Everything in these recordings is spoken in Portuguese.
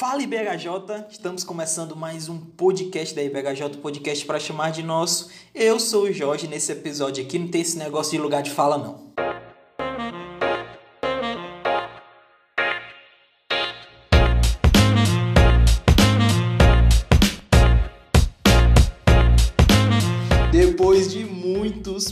Fala IBHJ, estamos começando mais um podcast da IBHJ, podcast para chamar de nosso. Eu sou o Jorge, nesse episódio aqui não tem esse negócio de lugar de fala não.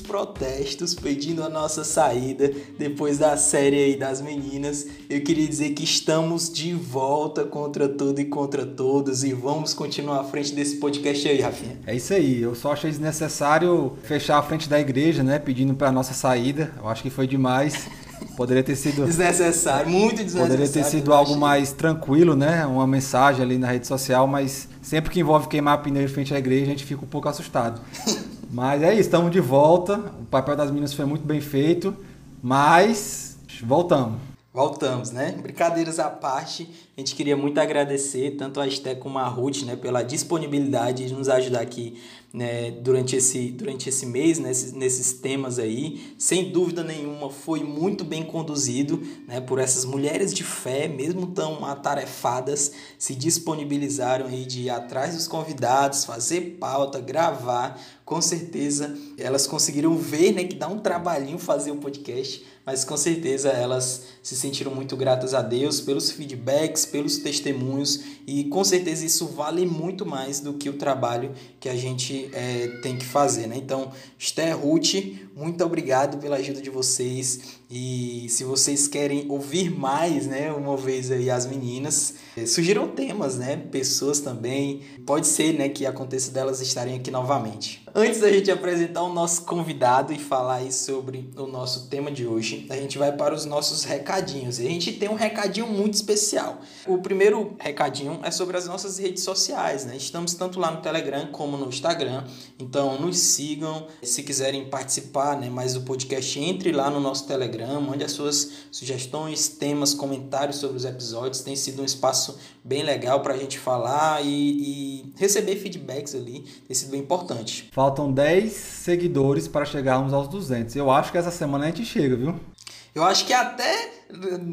Protestos pedindo a nossa saída depois da série aí das meninas, eu queria dizer que estamos de volta contra tudo e contra todos e vamos continuar à frente desse podcast aí, Rafinha. É isso aí, eu só achei desnecessário fechar a frente da igreja, né, pedindo para nossa saída. Eu acho que foi demais. Poderia ter sido desnecessário, muito desnecessário. Poderia ter sido algo mais tranquilo, né? Uma mensagem ali na rede social, mas sempre que envolve queimar pneu em frente à igreja, a gente fica um pouco assustado. Mas é isso, estamos de volta. O papel das meninas foi muito bem feito, mas voltamos. Voltamos, né? Brincadeiras à parte, a gente queria muito agradecer tanto a Esté como a Ruth, né, pela disponibilidade de nos ajudar aqui né, durante, esse, durante esse mês, nesses, nesses temas aí. Sem dúvida nenhuma, foi muito bem conduzido né, por essas mulheres de fé, mesmo tão atarefadas, se disponibilizaram aí de ir atrás dos convidados, fazer pauta, gravar. Com certeza elas conseguiram ver né, que dá um trabalhinho fazer um podcast, mas com certeza elas se sentiram muito gratas a Deus pelos feedbacks, pelos testemunhos e com certeza isso vale muito mais do que o trabalho que a gente é, tem que fazer. Né? Então, Esther Ruth, muito obrigado pela ajuda de vocês. E se vocês querem ouvir mais, né, uma vez aí as meninas, eh, surgiram temas, né, pessoas também, pode ser, né, que aconteça delas estarem aqui novamente. Antes da gente apresentar o nosso convidado e falar sobre o nosso tema de hoje, a gente vai para os nossos recadinhos. E a gente tem um recadinho muito especial. O primeiro recadinho é sobre as nossas redes sociais, né? Estamos tanto lá no Telegram como no Instagram. Então nos sigam, se quiserem participar, né, mais do podcast, entre lá no nosso Telegram mande as suas sugestões, temas, comentários sobre os episódios. Tem sido um espaço bem legal para a gente falar e, e, receber feedbacks ali. Tem sido bem importante. Faltam 10 seguidores para chegarmos aos 200. Eu acho que essa semana a gente chega, viu? Eu acho que até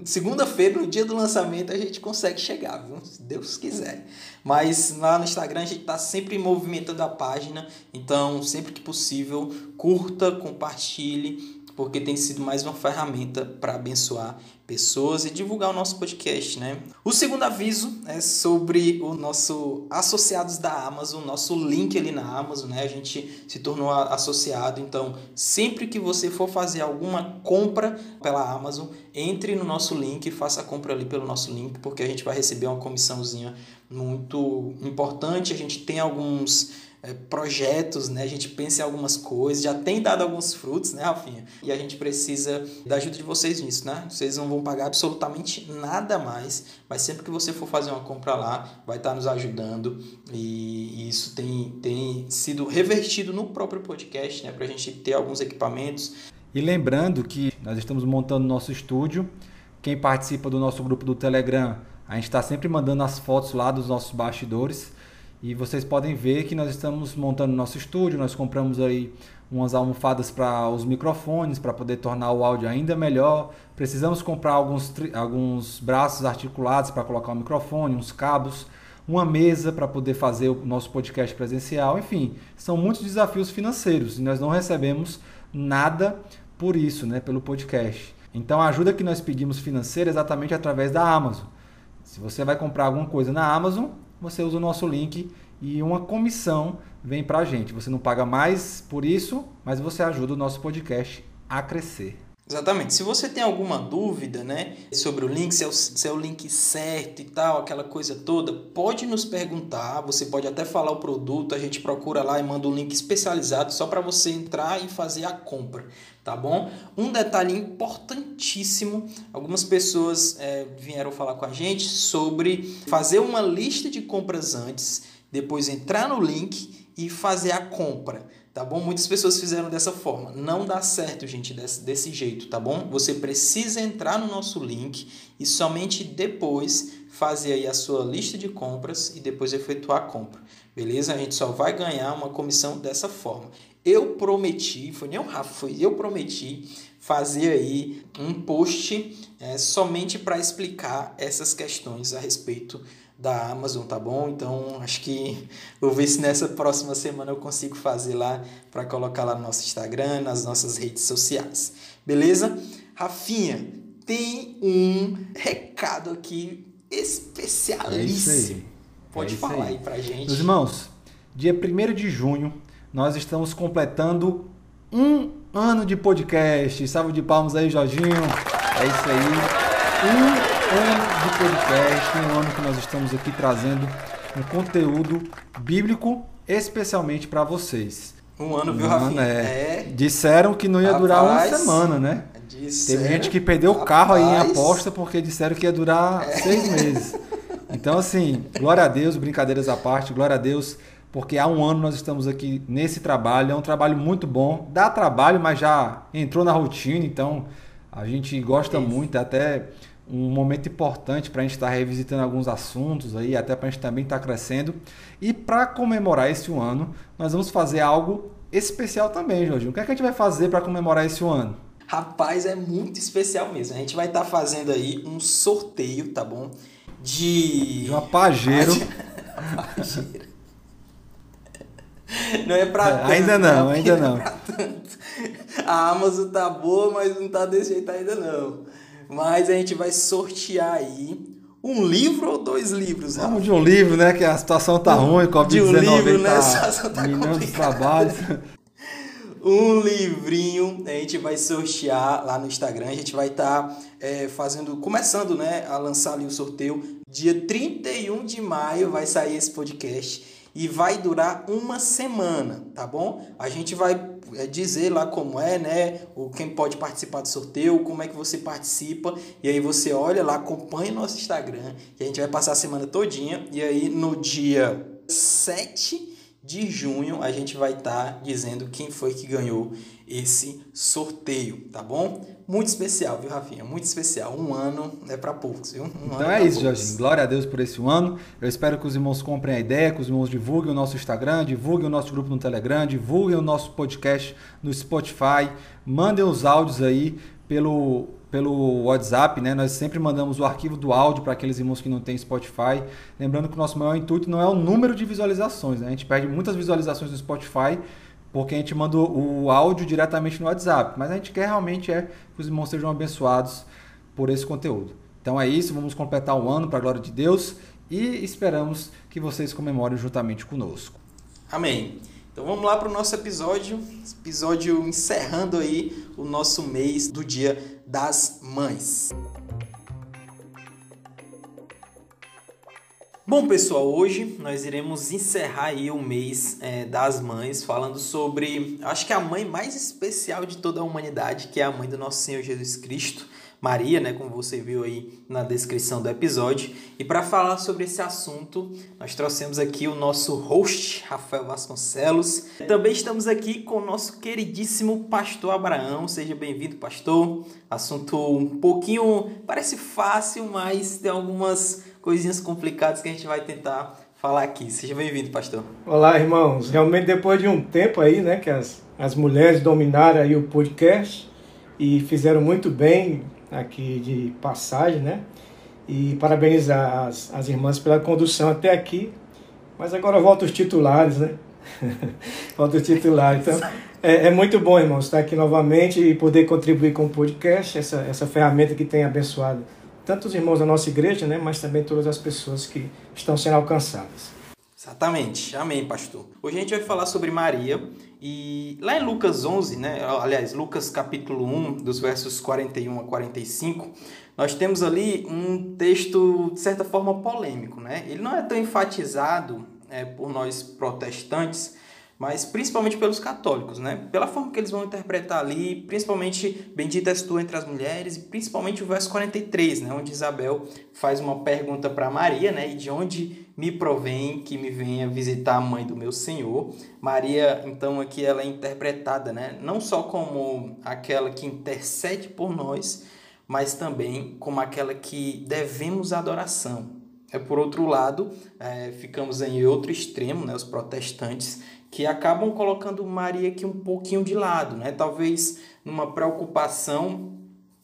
segunda-feira, no dia do lançamento, a gente consegue chegar, viu? Se Deus quiser. Mas lá no Instagram a gente está sempre movimentando a página, então sempre que possível, curta, compartilhe porque tem sido mais uma ferramenta para abençoar pessoas e divulgar o nosso podcast, né? O segundo aviso é sobre o nosso associados da Amazon, nosso link ali na Amazon, né? A gente se tornou associado, então sempre que você for fazer alguma compra pela Amazon, entre no nosso link e faça a compra ali pelo nosso link, porque a gente vai receber uma comissãozinha muito importante. A gente tem alguns é, projetos, né? A gente pensa em algumas coisas, já tem dado alguns frutos, né, Rafinha? E a gente precisa da ajuda de vocês nisso, né? Vocês não vão pagar absolutamente nada mais, mas sempre que você for fazer uma compra lá, vai estar nos ajudando e isso tem, tem sido revertido no próprio podcast, né? Para a gente ter alguns equipamentos. E lembrando que nós estamos montando nosso estúdio. Quem participa do nosso grupo do Telegram, a gente está sempre mandando as fotos lá dos nossos bastidores. E vocês podem ver que nós estamos montando nosso estúdio, nós compramos aí umas almofadas para os microfones, para poder tornar o áudio ainda melhor. Precisamos comprar alguns, alguns braços articulados para colocar o microfone, uns cabos, uma mesa para poder fazer o nosso podcast presencial. Enfim, são muitos desafios financeiros e nós não recebemos nada por isso, né, pelo podcast. Então a ajuda que nós pedimos financeira é exatamente através da Amazon. Se você vai comprar alguma coisa na Amazon, você usa o nosso link e uma comissão vem para a gente. Você não paga mais por isso, mas você ajuda o nosso podcast a crescer. Exatamente. Se você tem alguma dúvida, né, sobre o link, se é o, se é o link certo e tal, aquela coisa toda, pode nos perguntar. Você pode até falar o produto, a gente procura lá e manda um link especializado só para você entrar e fazer a compra, tá bom? Um detalhe importantíssimo: algumas pessoas é, vieram falar com a gente sobre fazer uma lista de compras antes, depois entrar no link e fazer a compra tá bom? Muitas pessoas fizeram dessa forma. Não dá certo, gente, desse, desse jeito, tá bom? Você precisa entrar no nosso link e somente depois fazer aí a sua lista de compras e depois efetuar a compra, beleza? A gente só vai ganhar uma comissão dessa forma. Eu prometi, foi nem o Rafa, foi eu prometi fazer aí um post é, somente para explicar essas questões a respeito da Amazon, tá bom? Então acho que vou ver se nessa próxima semana eu consigo fazer lá para colocar lá no nosso Instagram, nas nossas redes sociais. Beleza? Rafinha, tem um recado aqui especialíssimo. É Pode é falar aí. aí pra gente. Meus irmãos, dia 1 de junho, nós estamos completando um ano de podcast. Salve de palmas aí, Jorginho. É isso aí. Um ano de podcast, um ano que nós estamos aqui trazendo um conteúdo bíblico especialmente para vocês. Um ano, viu, Rafinha? É. é. Disseram que não ia Rapaz, durar uma semana, né? Disseram... Teve gente que perdeu o carro aí em aposta porque disseram que ia durar é. seis meses. Então, assim, glória a Deus, brincadeiras à parte, glória a Deus porque há um ano nós estamos aqui nesse trabalho. É um trabalho muito bom, dá trabalho, mas já entrou na rotina, então a gente gosta muito, até um momento importante para a gente estar tá revisitando alguns assuntos aí, até para a gente também estar tá crescendo. E para comemorar esse um ano, nós vamos fazer algo especial também, Jorginho. O que, é que a gente vai fazer para comemorar esse um ano? Rapaz, é muito especial mesmo. A gente vai estar tá fazendo aí um sorteio, tá bom? De. De uma. Pajero. Não é pra é, tanto. Ainda não, ainda não. É a Amazon tá boa, mas não tá desse jeito ainda não. Mas a gente vai sortear aí um livro ou dois livros? Vamos de um livro, né? Que a situação tá um, ruim, Covid-19 De um livro, né? Tá a situação tá trabalhos. um livrinho a gente vai sortear lá no Instagram. A gente vai estar tá, é, fazendo, começando né, a lançar ali o sorteio. Dia 31 de maio vai sair esse podcast e vai durar uma semana, tá bom? A gente vai é, dizer lá como é, né? O quem pode participar do sorteio, como é que você participa. E aí você olha lá, acompanha nosso Instagram, que a gente vai passar a semana todinha. E aí no dia 7 de junho a gente vai estar tá dizendo quem foi que ganhou esse sorteio, tá bom? Muito especial, viu, Rafinha? Muito especial. Um ano é para poucos, viu? Um então é, é isso, Jorginho. Glória a Deus por esse ano. Eu espero que os irmãos comprem a ideia, que os irmãos divulguem o nosso Instagram, divulguem o nosso grupo no Telegram, divulguem o nosso podcast no Spotify, mandem os áudios aí pelo pelo WhatsApp, né? Nós sempre mandamos o arquivo do áudio para aqueles irmãos que não têm Spotify. Lembrando que o nosso maior intuito não é o número de visualizações, né? A gente perde muitas visualizações no Spotify porque a gente manda o áudio diretamente no WhatsApp, mas a gente quer realmente é que os irmãos sejam abençoados por esse conteúdo. Então é isso, vamos completar o ano para a glória de Deus e esperamos que vocês comemorem juntamente conosco. Amém. Então vamos lá para o nosso episódio, episódio encerrando aí o nosso mês do Dia das Mães. Bom pessoal, hoje nós iremos encerrar aí o mês é, das mães falando sobre, acho que a mãe mais especial de toda a humanidade, que é a mãe do nosso Senhor Jesus Cristo. Maria, né, como você viu aí na descrição do episódio. E para falar sobre esse assunto, nós trouxemos aqui o nosso host, Rafael Vasconcelos. Também estamos aqui com o nosso queridíssimo pastor Abraão. Seja bem-vindo, pastor. Assunto um pouquinho, parece fácil, mas tem algumas coisinhas complicadas que a gente vai tentar falar aqui. Seja bem-vindo, pastor. Olá, irmãos. Realmente depois de um tempo aí, né, que as, as mulheres dominaram aí o podcast e fizeram muito bem aqui de passagem, né? E parabenizar as, as irmãs pela condução até aqui. Mas agora volta os titulares, né? volta os titulares. Então, é, é, muito bom, irmãos, estar aqui novamente e poder contribuir com o podcast, essa, essa ferramenta que tem abençoado tanto os irmãos da nossa igreja, né? Mas também todas as pessoas que estão sendo alcançadas. Exatamente. Amém, pastor. Hoje a gente vai falar sobre Maria e lá em Lucas 11, né, aliás, Lucas capítulo 1, dos versos 41 a 45, nós temos ali um texto de certa forma polêmico, né? Ele não é tão enfatizado é, por nós protestantes, mas principalmente pelos católicos, né? Pela forma que eles vão interpretar ali, principalmente bendita és tu entre as mulheres, e principalmente o verso 43, né, onde Isabel faz uma pergunta para Maria, né, e de onde me provém que me venha visitar a mãe do meu Senhor. Maria, então aqui ela é interpretada, né, não só como aquela que intercede por nós, mas também como aquela que devemos adoração. É por outro lado, é, ficamos em outro extremo, né, os protestantes, que acabam colocando Maria aqui um pouquinho de lado, né? Talvez numa preocupação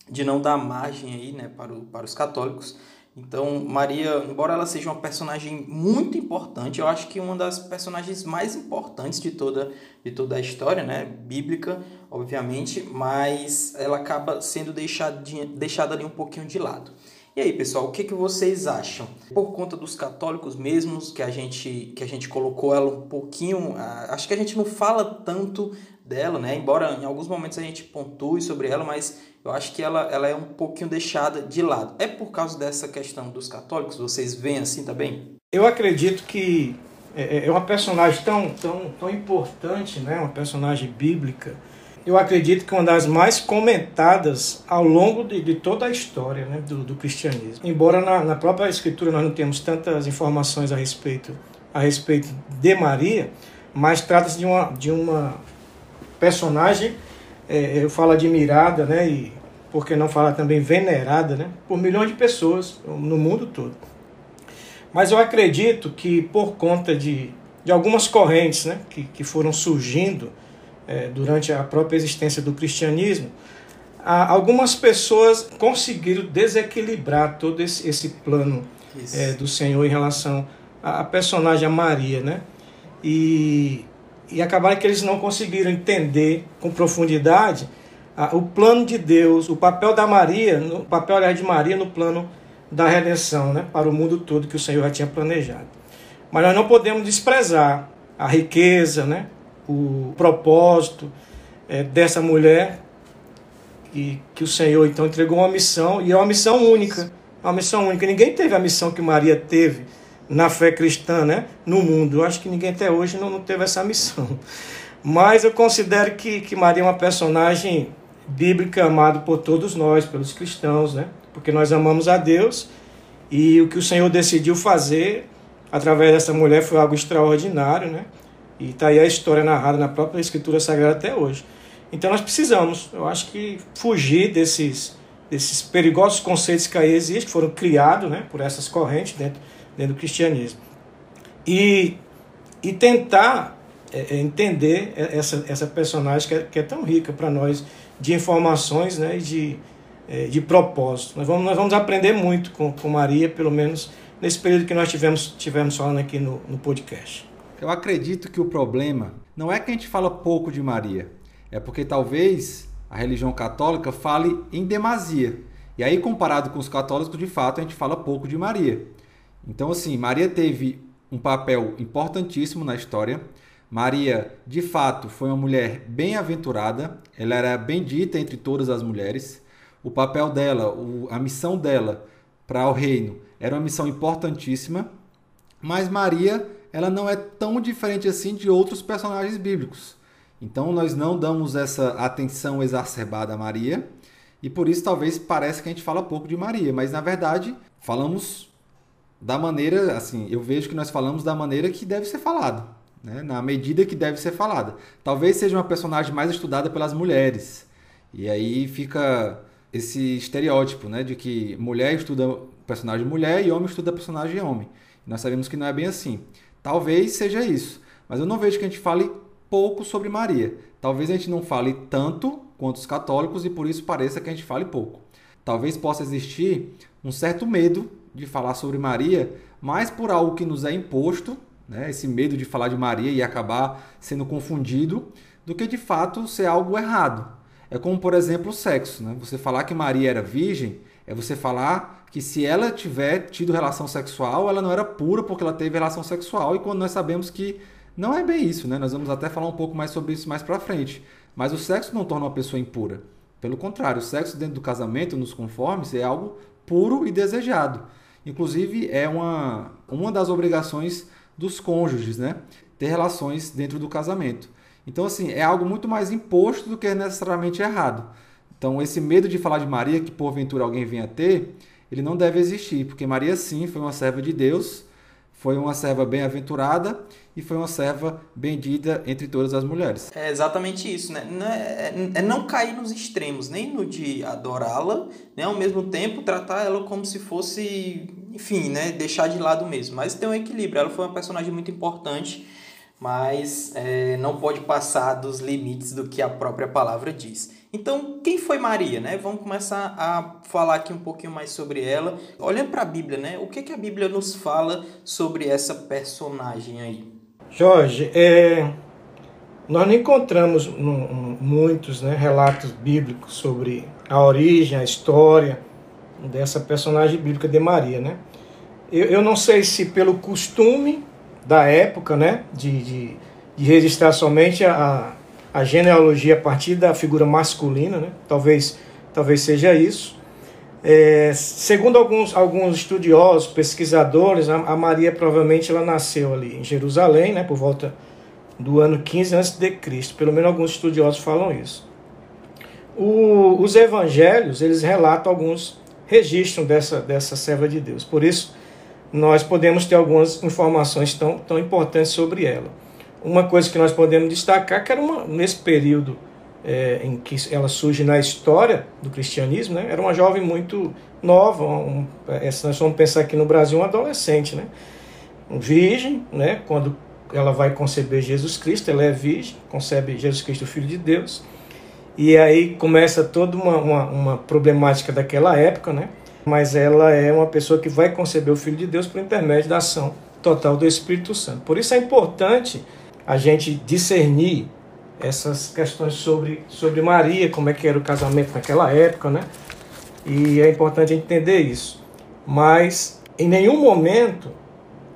de não dar margem aí, né, para, o, para os católicos. Então, Maria, embora ela seja uma personagem muito importante, eu acho que uma das personagens mais importantes de toda, de toda a história, né, bíblica, obviamente, mas ela acaba sendo deixada, deixada ali um pouquinho de lado. E aí, pessoal, o que, que vocês acham? Por conta dos católicos mesmos, que a gente, que a gente colocou ela um pouquinho. Acho que a gente não fala tanto dela, né? Embora em alguns momentos a gente pontue sobre ela, mas eu acho que ela, ela é um pouquinho deixada de lado. É por causa dessa questão dos católicos? Vocês veem assim também? Eu acredito que é, é uma personagem tão, tão, tão importante, né? uma personagem bíblica eu acredito que uma das mais comentadas ao longo de, de toda a história né, do, do, cristianismo. Embora na, na, própria escritura nós não temos tantas informações a respeito, a respeito de Maria, mas trata-se de uma, de uma personagem, é, eu falo admirada, né, e por que não falar também venerada, né, por milhões de pessoas no mundo todo. Mas eu acredito que por conta de, de algumas correntes né, que, que foram surgindo, é, durante a própria existência do cristianismo, algumas pessoas conseguiram desequilibrar todo esse, esse plano é, do Senhor em relação à personagem Maria, né? E, e acabaram que eles não conseguiram entender com profundidade a, o plano de Deus, o papel da Maria, o papel aliás, de Maria no plano da redenção, né? Para o mundo todo que o Senhor já tinha planejado. Mas nós não podemos desprezar a riqueza, né? o propósito é, dessa mulher e que o Senhor então entregou uma missão e é uma missão única, uma missão única. Ninguém teve a missão que Maria teve na fé cristã, né? No mundo. Eu acho que ninguém até hoje não, não teve essa missão. Mas eu considero que, que Maria é uma personagem bíblica amada por todos nós, pelos cristãos, né? Porque nós amamos a Deus e o que o Senhor decidiu fazer através dessa mulher foi algo extraordinário, né? E está aí a história narrada na própria Escritura Sagrada até hoje. Então nós precisamos, eu acho que, fugir desses, desses perigosos conceitos que aí existem, que foram criados né, por essas correntes dentro, dentro do cristianismo. E, e tentar é, é entender essa, essa personagem que é, que é tão rica para nós de informações né, e de, é, de propósito. Nós vamos, nós vamos aprender muito com, com Maria, pelo menos nesse período que nós tivemos, tivemos falando aqui no, no podcast. Eu acredito que o problema não é que a gente fala pouco de Maria, é porque talvez a religião católica fale em demasia. E aí, comparado com os católicos, de fato, a gente fala pouco de Maria. Então, assim, Maria teve um papel importantíssimo na história. Maria, de fato, foi uma mulher bem-aventurada, ela era bendita entre todas as mulheres. O papel dela, a missão dela para o reino era uma missão importantíssima, mas Maria ela não é tão diferente assim de outros personagens bíblicos. Então nós não damos essa atenção exacerbada a Maria e por isso talvez pareça que a gente fala pouco de Maria, mas na verdade falamos da maneira, assim, eu vejo que nós falamos da maneira que deve ser falado, né? na medida que deve ser falada. Talvez seja uma personagem mais estudada pelas mulheres e aí fica esse estereótipo, né, de que mulher estuda personagem mulher e homem estuda personagem homem. Nós sabemos que não é bem assim. Talvez seja isso, mas eu não vejo que a gente fale pouco sobre Maria. Talvez a gente não fale tanto quanto os católicos e por isso pareça que a gente fale pouco. Talvez possa existir um certo medo de falar sobre Maria, mais por algo que nos é imposto, né? esse medo de falar de Maria e acabar sendo confundido, do que de fato ser algo errado. É como, por exemplo, o sexo. Né? Você falar que Maria era virgem é você falar que se ela tiver tido relação sexual, ela não era pura porque ela teve relação sexual, e quando nós sabemos que não é bem isso, né? Nós vamos até falar um pouco mais sobre isso mais para frente. Mas o sexo não torna uma pessoa impura. Pelo contrário, o sexo dentro do casamento, nos conformes, é algo puro e desejado. Inclusive, é uma, uma das obrigações dos cônjuges, né? Ter relações dentro do casamento. Então, assim, é algo muito mais imposto do que necessariamente errado. Então, esse medo de falar de Maria, que porventura alguém venha ter, ele não deve existir, porque Maria sim foi uma serva de Deus, foi uma serva bem-aventurada e foi uma serva bendita entre todas as mulheres. É exatamente isso, né? Não é, é, é não cair nos extremos, nem no de adorá-la, nem ao mesmo tempo tratar ela como se fosse enfim, né, deixar de lado mesmo. Mas tem um equilíbrio. Ela foi uma personagem muito importante, mas é, não pode passar dos limites do que a própria palavra diz. Então, quem foi Maria, né? Vamos começar a falar aqui um pouquinho mais sobre ela. Olhando para a Bíblia, né? O que, que a Bíblia nos fala sobre essa personagem aí? Jorge, é, nós não encontramos muitos né, relatos bíblicos sobre a origem, a história dessa personagem bíblica de Maria, né? Eu, eu não sei se pelo costume da época, né, de, de, de registrar somente a, a genealogia a partir da figura masculina, né? talvez, talvez seja isso. É, segundo alguns, alguns estudiosos, pesquisadores, a, a, Maria provavelmente ela nasceu ali em Jerusalém, né, por volta do ano 15 a.C., pelo menos alguns estudiosos falam isso. O, os evangelhos, eles relatam alguns registros dessa, dessa serva de Deus, por isso nós podemos ter algumas informações tão, tão importantes sobre ela uma coisa que nós podemos destacar que era uma, nesse período é, em que ela surge na história do cristianismo, né, era uma jovem muito nova, um, é, nós vamos pensar aqui no Brasil, uma adolescente, né, um virgem, né, quando ela vai conceber Jesus Cristo, ela é virgem, concebe Jesus Cristo, Filho de Deus, e aí começa toda uma, uma, uma problemática daquela época, né, mas ela é uma pessoa que vai conceber o Filho de Deus por intermédio da ação total do Espírito Santo. Por isso é importante a gente discernir essas questões sobre, sobre Maria, como é que era o casamento naquela época, né? E é importante entender isso. Mas em nenhum momento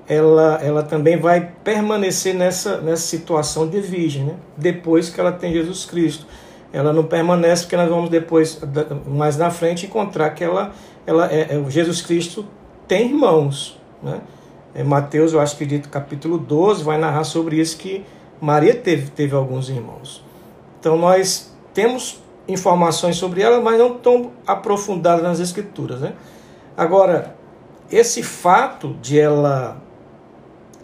ela, ela também vai permanecer nessa, nessa situação de virgem, né? depois que ela tem Jesus Cristo. Ela não permanece porque nós vamos depois, mais na frente, encontrar que ela, ela é, é Jesus Cristo tem irmãos. Né? É, Mateus, eu acho que capítulo 12, vai narrar sobre isso que Maria teve, teve alguns irmãos. Então nós temos informações sobre ela, mas não tão aprofundadas nas escrituras. Né? Agora, esse fato de ela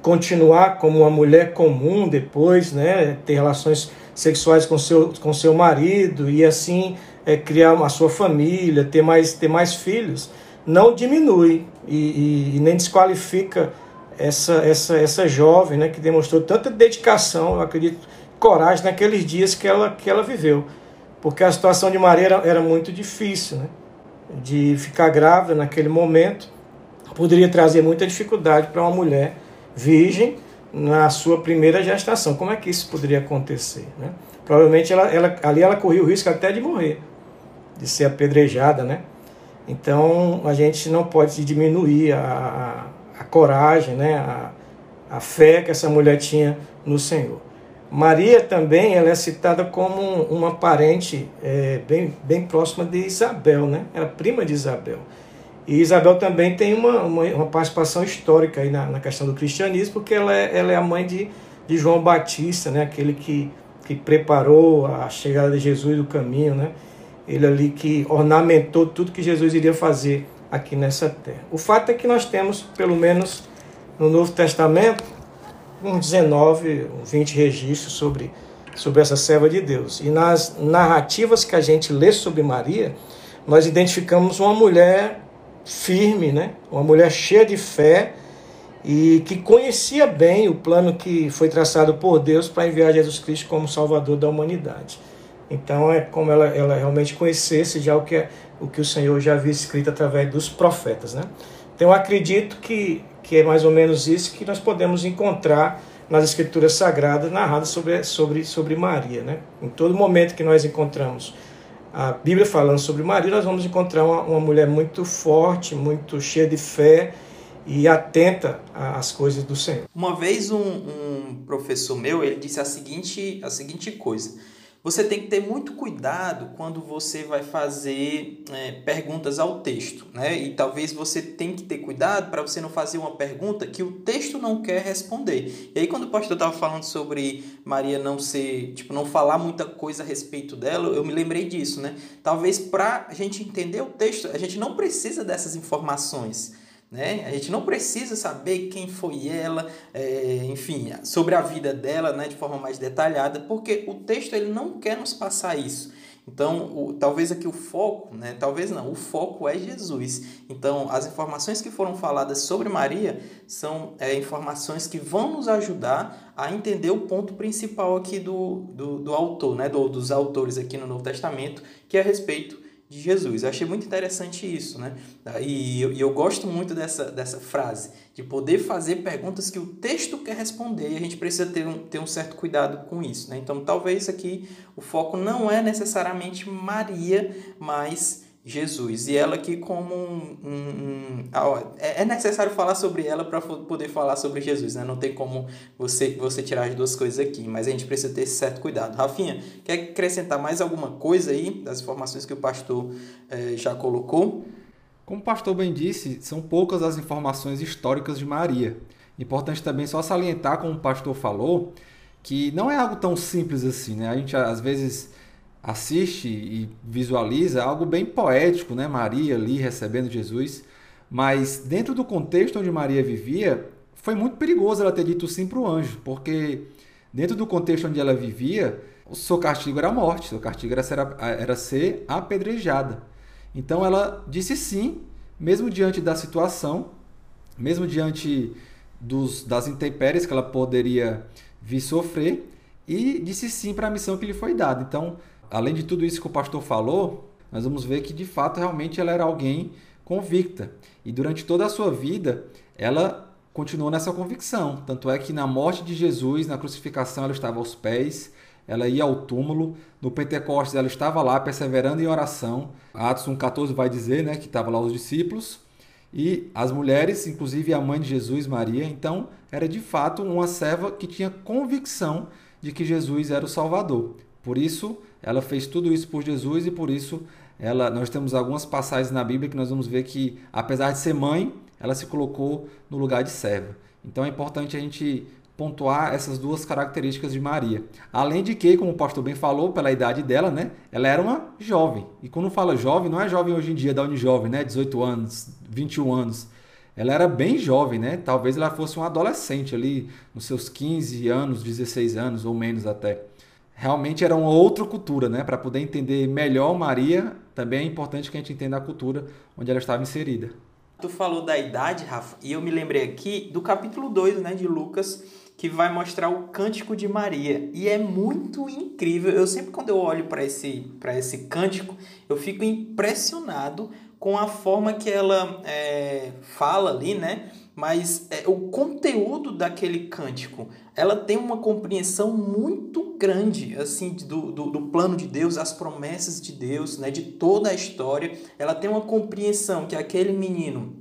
continuar como uma mulher comum depois, né, ter relações sexuais com seu, com seu marido e assim é, criar uma sua família, ter mais, ter mais filhos, não diminui e, e, e nem desqualifica essa, essa, essa jovem né, que demonstrou tanta dedicação, eu acredito, coragem naqueles dias que ela, que ela viveu. Porque a situação de Maria era, era muito difícil, né? de ficar grávida naquele momento poderia trazer muita dificuldade para uma mulher virgem na sua primeira gestação. Como é que isso poderia acontecer? Né? Provavelmente ela, ela, ali ela corria o risco até de morrer, de ser apedrejada. Né? Então a gente não pode diminuir a, coragem, né, a, a fé que essa mulher tinha no Senhor. Maria também ela é citada como uma parente é, bem, bem próxima de Isabel, né? Era prima de Isabel. E Isabel também tem uma, uma, uma participação histórica aí na, na, questão do cristianismo, porque ela é, ela é a mãe de, de João Batista, né? aquele que, que preparou a chegada de Jesus do caminho, né? ele ali que ornamentou tudo que Jesus iria fazer aqui nessa terra. O fato é que nós temos, pelo menos no Novo Testamento, uns 19, 20 registros sobre, sobre essa serva de Deus. E nas narrativas que a gente lê sobre Maria, nós identificamos uma mulher firme, né? uma mulher cheia de fé e que conhecia bem o plano que foi traçado por Deus para enviar Jesus Cristo como Salvador da humanidade. Então é como ela, ela realmente conhecesse já o que é o que o Senhor já havia escrito através dos profetas. Né? Então acredito que, que é mais ou menos isso que nós podemos encontrar nas escrituras sagradas narradas sobre, sobre, sobre Maria. Né? Em todo momento que nós encontramos a Bíblia falando sobre Maria, nós vamos encontrar uma, uma mulher muito forte, muito cheia de fé e atenta às coisas do Senhor. Uma vez um, um professor meu ele disse a seguinte, a seguinte coisa você tem que ter muito cuidado quando você vai fazer é, perguntas ao texto, né? E talvez você tenha que ter cuidado para você não fazer uma pergunta que o texto não quer responder. E aí quando o pastor estava falando sobre Maria não ser, tipo, não falar muita coisa a respeito dela, eu me lembrei disso, né? Talvez para a gente entender o texto, a gente não precisa dessas informações. Né? A gente não precisa saber quem foi ela, é, enfim, sobre a vida dela né, de forma mais detalhada, porque o texto ele não quer nos passar isso. Então, o, talvez aqui o foco, né? Talvez não, o foco é Jesus. Então, as informações que foram faladas sobre Maria são é, informações que vão nos ajudar a entender o ponto principal aqui do, do, do autor, né? Do, dos autores aqui no Novo Testamento, que é a respeito de Jesus. Eu achei muito interessante isso, né? E eu, eu gosto muito dessa, dessa frase, de poder fazer perguntas que o texto quer responder e a gente precisa ter um, ter um certo cuidado com isso, né? Então, talvez aqui o foco não é necessariamente Maria, mas Jesus. E ela aqui como um, um, um, é, é necessário falar sobre ela para poder falar sobre Jesus, né? Não tem como você você tirar as duas coisas aqui, mas a gente precisa ter certo cuidado. Rafinha, quer acrescentar mais alguma coisa aí das informações que o pastor eh, já colocou? Como o pastor bem disse, são poucas as informações históricas de Maria. Importante também só salientar, como o pastor falou, que não é algo tão simples assim, né? A gente às vezes assiste e visualiza algo bem poético, né? Maria ali recebendo Jesus. Mas dentro do contexto onde Maria vivia, foi muito perigoso ela ter dito sim para o anjo, porque dentro do contexto onde ela vivia, o seu castigo era a morte, o seu castigo era ser, era ser apedrejada. Então ela disse sim, mesmo diante da situação, mesmo diante dos, das intempéries que ela poderia vir sofrer, e disse sim para a missão que lhe foi dada. Então, além de tudo isso que o pastor falou, nós vamos ver que de fato realmente ela era alguém convicta. E durante toda a sua vida, ela continuou nessa convicção. Tanto é que na morte de Jesus, na crucificação, ela estava aos pés, ela ia ao túmulo. No Pentecostes, ela estava lá perseverando em oração. Atos 1,14 vai dizer né, que estava lá os discípulos. E as mulheres, inclusive a mãe de Jesus, Maria. Então, era de fato uma serva que tinha convicção de que Jesus era o Salvador. Por isso, ela fez tudo isso por Jesus e por isso ela, nós temos algumas passagens na Bíblia que nós vamos ver que, apesar de ser mãe, ela se colocou no lugar de serva. Então é importante a gente pontuar essas duas características de Maria. Além de que, como o pastor bem falou, pela idade dela, né, ela era uma jovem. E quando fala jovem, não é jovem hoje em dia da Unijovem, né, 18 anos, 21 anos. Ela era bem jovem, né? Talvez ela fosse uma adolescente ali, nos seus 15 anos, 16 anos ou menos até realmente era uma outra cultura, né? Para poder entender melhor Maria, também é importante que a gente entenda a cultura onde ela estava inserida. Tu falou da idade, Rafa, e eu me lembrei aqui do capítulo 2, né, de Lucas, que vai mostrar o cântico de Maria. E é muito incrível. Eu sempre quando eu olho para esse para esse cântico, eu fico impressionado com a forma que ela é, fala ali, né? Mas é, o conteúdo daquele cântico, ela tem uma compreensão muito grande, assim, do, do, do, plano de Deus, as promessas de Deus, né, de toda a história. Ela tem uma compreensão que aquele menino,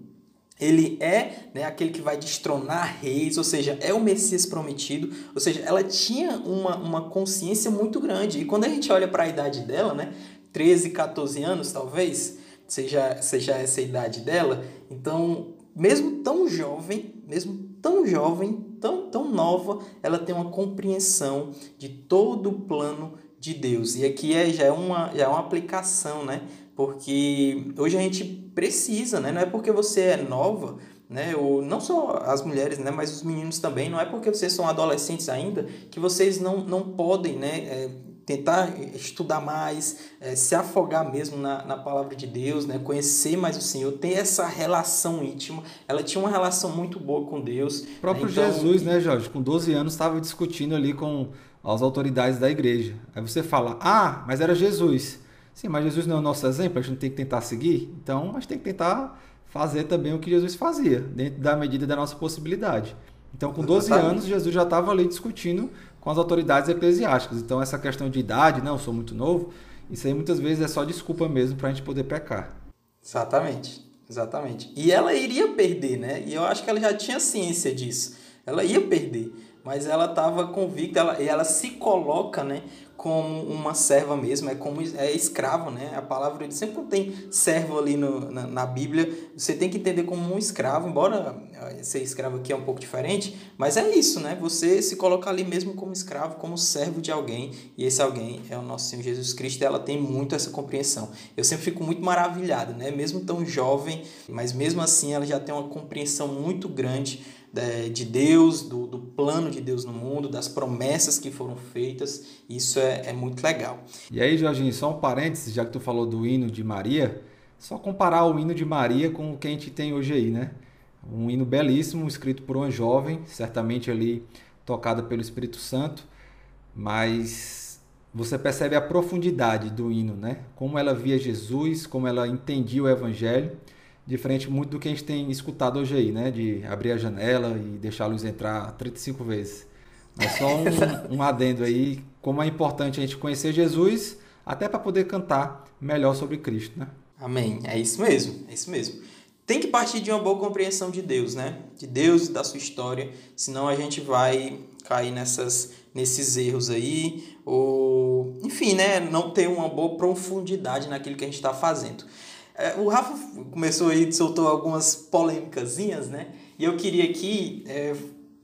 ele é né, aquele que vai destronar reis, ou seja, é o Messias prometido, ou seja, ela tinha uma, uma consciência muito grande. E quando a gente olha para a idade dela, né, 13, 14 anos talvez, seja, seja essa a idade dela, então mesmo tão jovem, mesmo tão jovem, tão, tão nova, ela tem uma compreensão de todo o plano de Deus. E aqui é, já, é uma, já é uma aplicação, né? Porque hoje a gente precisa, né? Não é porque você é nova, né? Ou não só as mulheres, né? Mas os meninos também. Não é porque vocês são adolescentes ainda que vocês não, não podem, né? É, tentar estudar mais, é, se afogar mesmo na, na palavra de Deus, né? conhecer mais o Senhor, ter essa relação íntima. Ela tinha uma relação muito boa com Deus. O próprio né? então, Jesus, né, Jorge, com 12 anos, estava discutindo ali com as autoridades da igreja. Aí você fala, ah, mas era Jesus. Sim, mas Jesus não é o nosso exemplo, a gente tem que tentar seguir. Então, a gente tem que tentar fazer também o que Jesus fazia, dentro da medida da nossa possibilidade. Então, com 12 Exatamente. anos, Jesus já estava ali discutindo com as autoridades eclesiásticas. Então, essa questão de idade, não, eu sou muito novo, isso aí muitas vezes é só desculpa mesmo para a gente poder pecar. Exatamente, exatamente. E ela iria perder, né? E eu acho que ela já tinha ciência disso. Ela ia perder, mas ela estava convicta, ela, e ela se coloca, né, como uma serva mesmo, é como é escravo, né? A palavra ele sempre tem servo ali no, na, na, Bíblia. Você tem que entender como um escravo, embora eh, ser escravo aqui é um pouco diferente, mas é isso, né? Você se coloca ali mesmo como escravo, como servo de alguém, e esse alguém é o nosso Senhor Jesus Cristo, ela tem muito essa compreensão. Eu sempre fico muito maravilhado, né? Mesmo tão jovem, mas mesmo assim ela já tem uma compreensão muito grande de Deus, do, do plano de Deus no mundo, das promessas que foram feitas. Isso é, é muito legal. E aí, Jorginho, só um parênteses, já que tu falou do hino de Maria, só comparar o hino de Maria com o que a gente tem hoje aí, né? Um hino belíssimo, escrito por uma jovem, certamente ali tocada pelo Espírito Santo, mas você percebe a profundidade do hino, né? Como ela via Jesus, como ela entendia o Evangelho diferente muito do que a gente tem escutado hoje aí, né? De abrir a janela e deixar a luz entrar 35 vezes. Mas só um, um adendo aí, como é importante a gente conhecer Jesus, até para poder cantar melhor sobre Cristo, né? Amém. É isso mesmo, é isso mesmo. Tem que partir de uma boa compreensão de Deus, né? De Deus e da sua história, senão a gente vai cair nessas, nesses erros aí, ou, enfim, né? Não ter uma boa profundidade naquilo que a gente está fazendo. É, o Rafa começou aí, soltou algumas polêmicasinhas, né? E eu queria aqui é,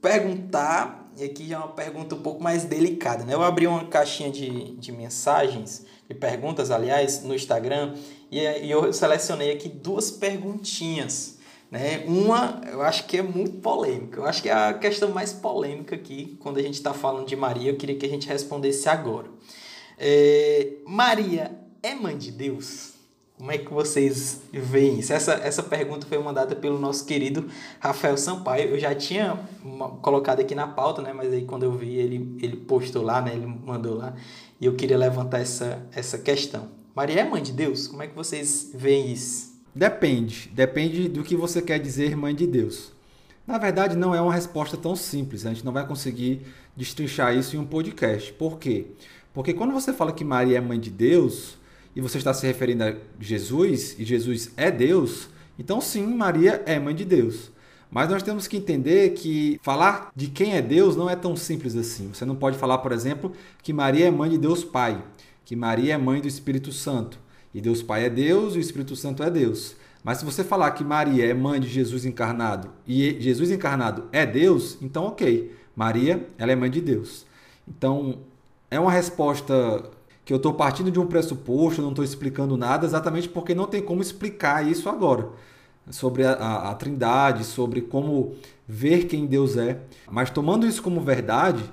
perguntar, e aqui já é uma pergunta um pouco mais delicada, né? Eu abri uma caixinha de, de mensagens, de perguntas, aliás, no Instagram, e, e eu selecionei aqui duas perguntinhas. Né? Uma, eu acho que é muito polêmica. Eu acho que é a questão mais polêmica aqui, quando a gente está falando de Maria, eu queria que a gente respondesse agora. É, Maria é mãe de Deus? Como é que vocês veem isso? Essa, essa pergunta foi mandada pelo nosso querido Rafael Sampaio. Eu já tinha colocado aqui na pauta, né? Mas aí quando eu vi, ele, ele postou lá, né? Ele mandou lá. E eu queria levantar essa, essa questão. Maria é mãe de Deus? Como é que vocês veem isso? Depende. Depende do que você quer dizer mãe de Deus. Na verdade, não é uma resposta tão simples. A gente não vai conseguir destrinchar isso em um podcast. Por quê? Porque quando você fala que Maria é mãe de Deus e você está se referindo a Jesus, e Jesus é Deus, então sim, Maria é mãe de Deus. Mas nós temos que entender que falar de quem é Deus não é tão simples assim. Você não pode falar, por exemplo, que Maria é mãe de Deus Pai, que Maria é mãe do Espírito Santo, e Deus Pai é Deus e o Espírito Santo é Deus. Mas se você falar que Maria é mãe de Jesus encarnado e Jesus encarnado é Deus, então ok, Maria ela é mãe de Deus. Então é uma resposta que eu estou partindo de um pressuposto, não estou explicando nada, exatamente porque não tem como explicar isso agora. Sobre a, a, a, trindade, sobre como ver quem Deus é. Mas tomando isso como verdade,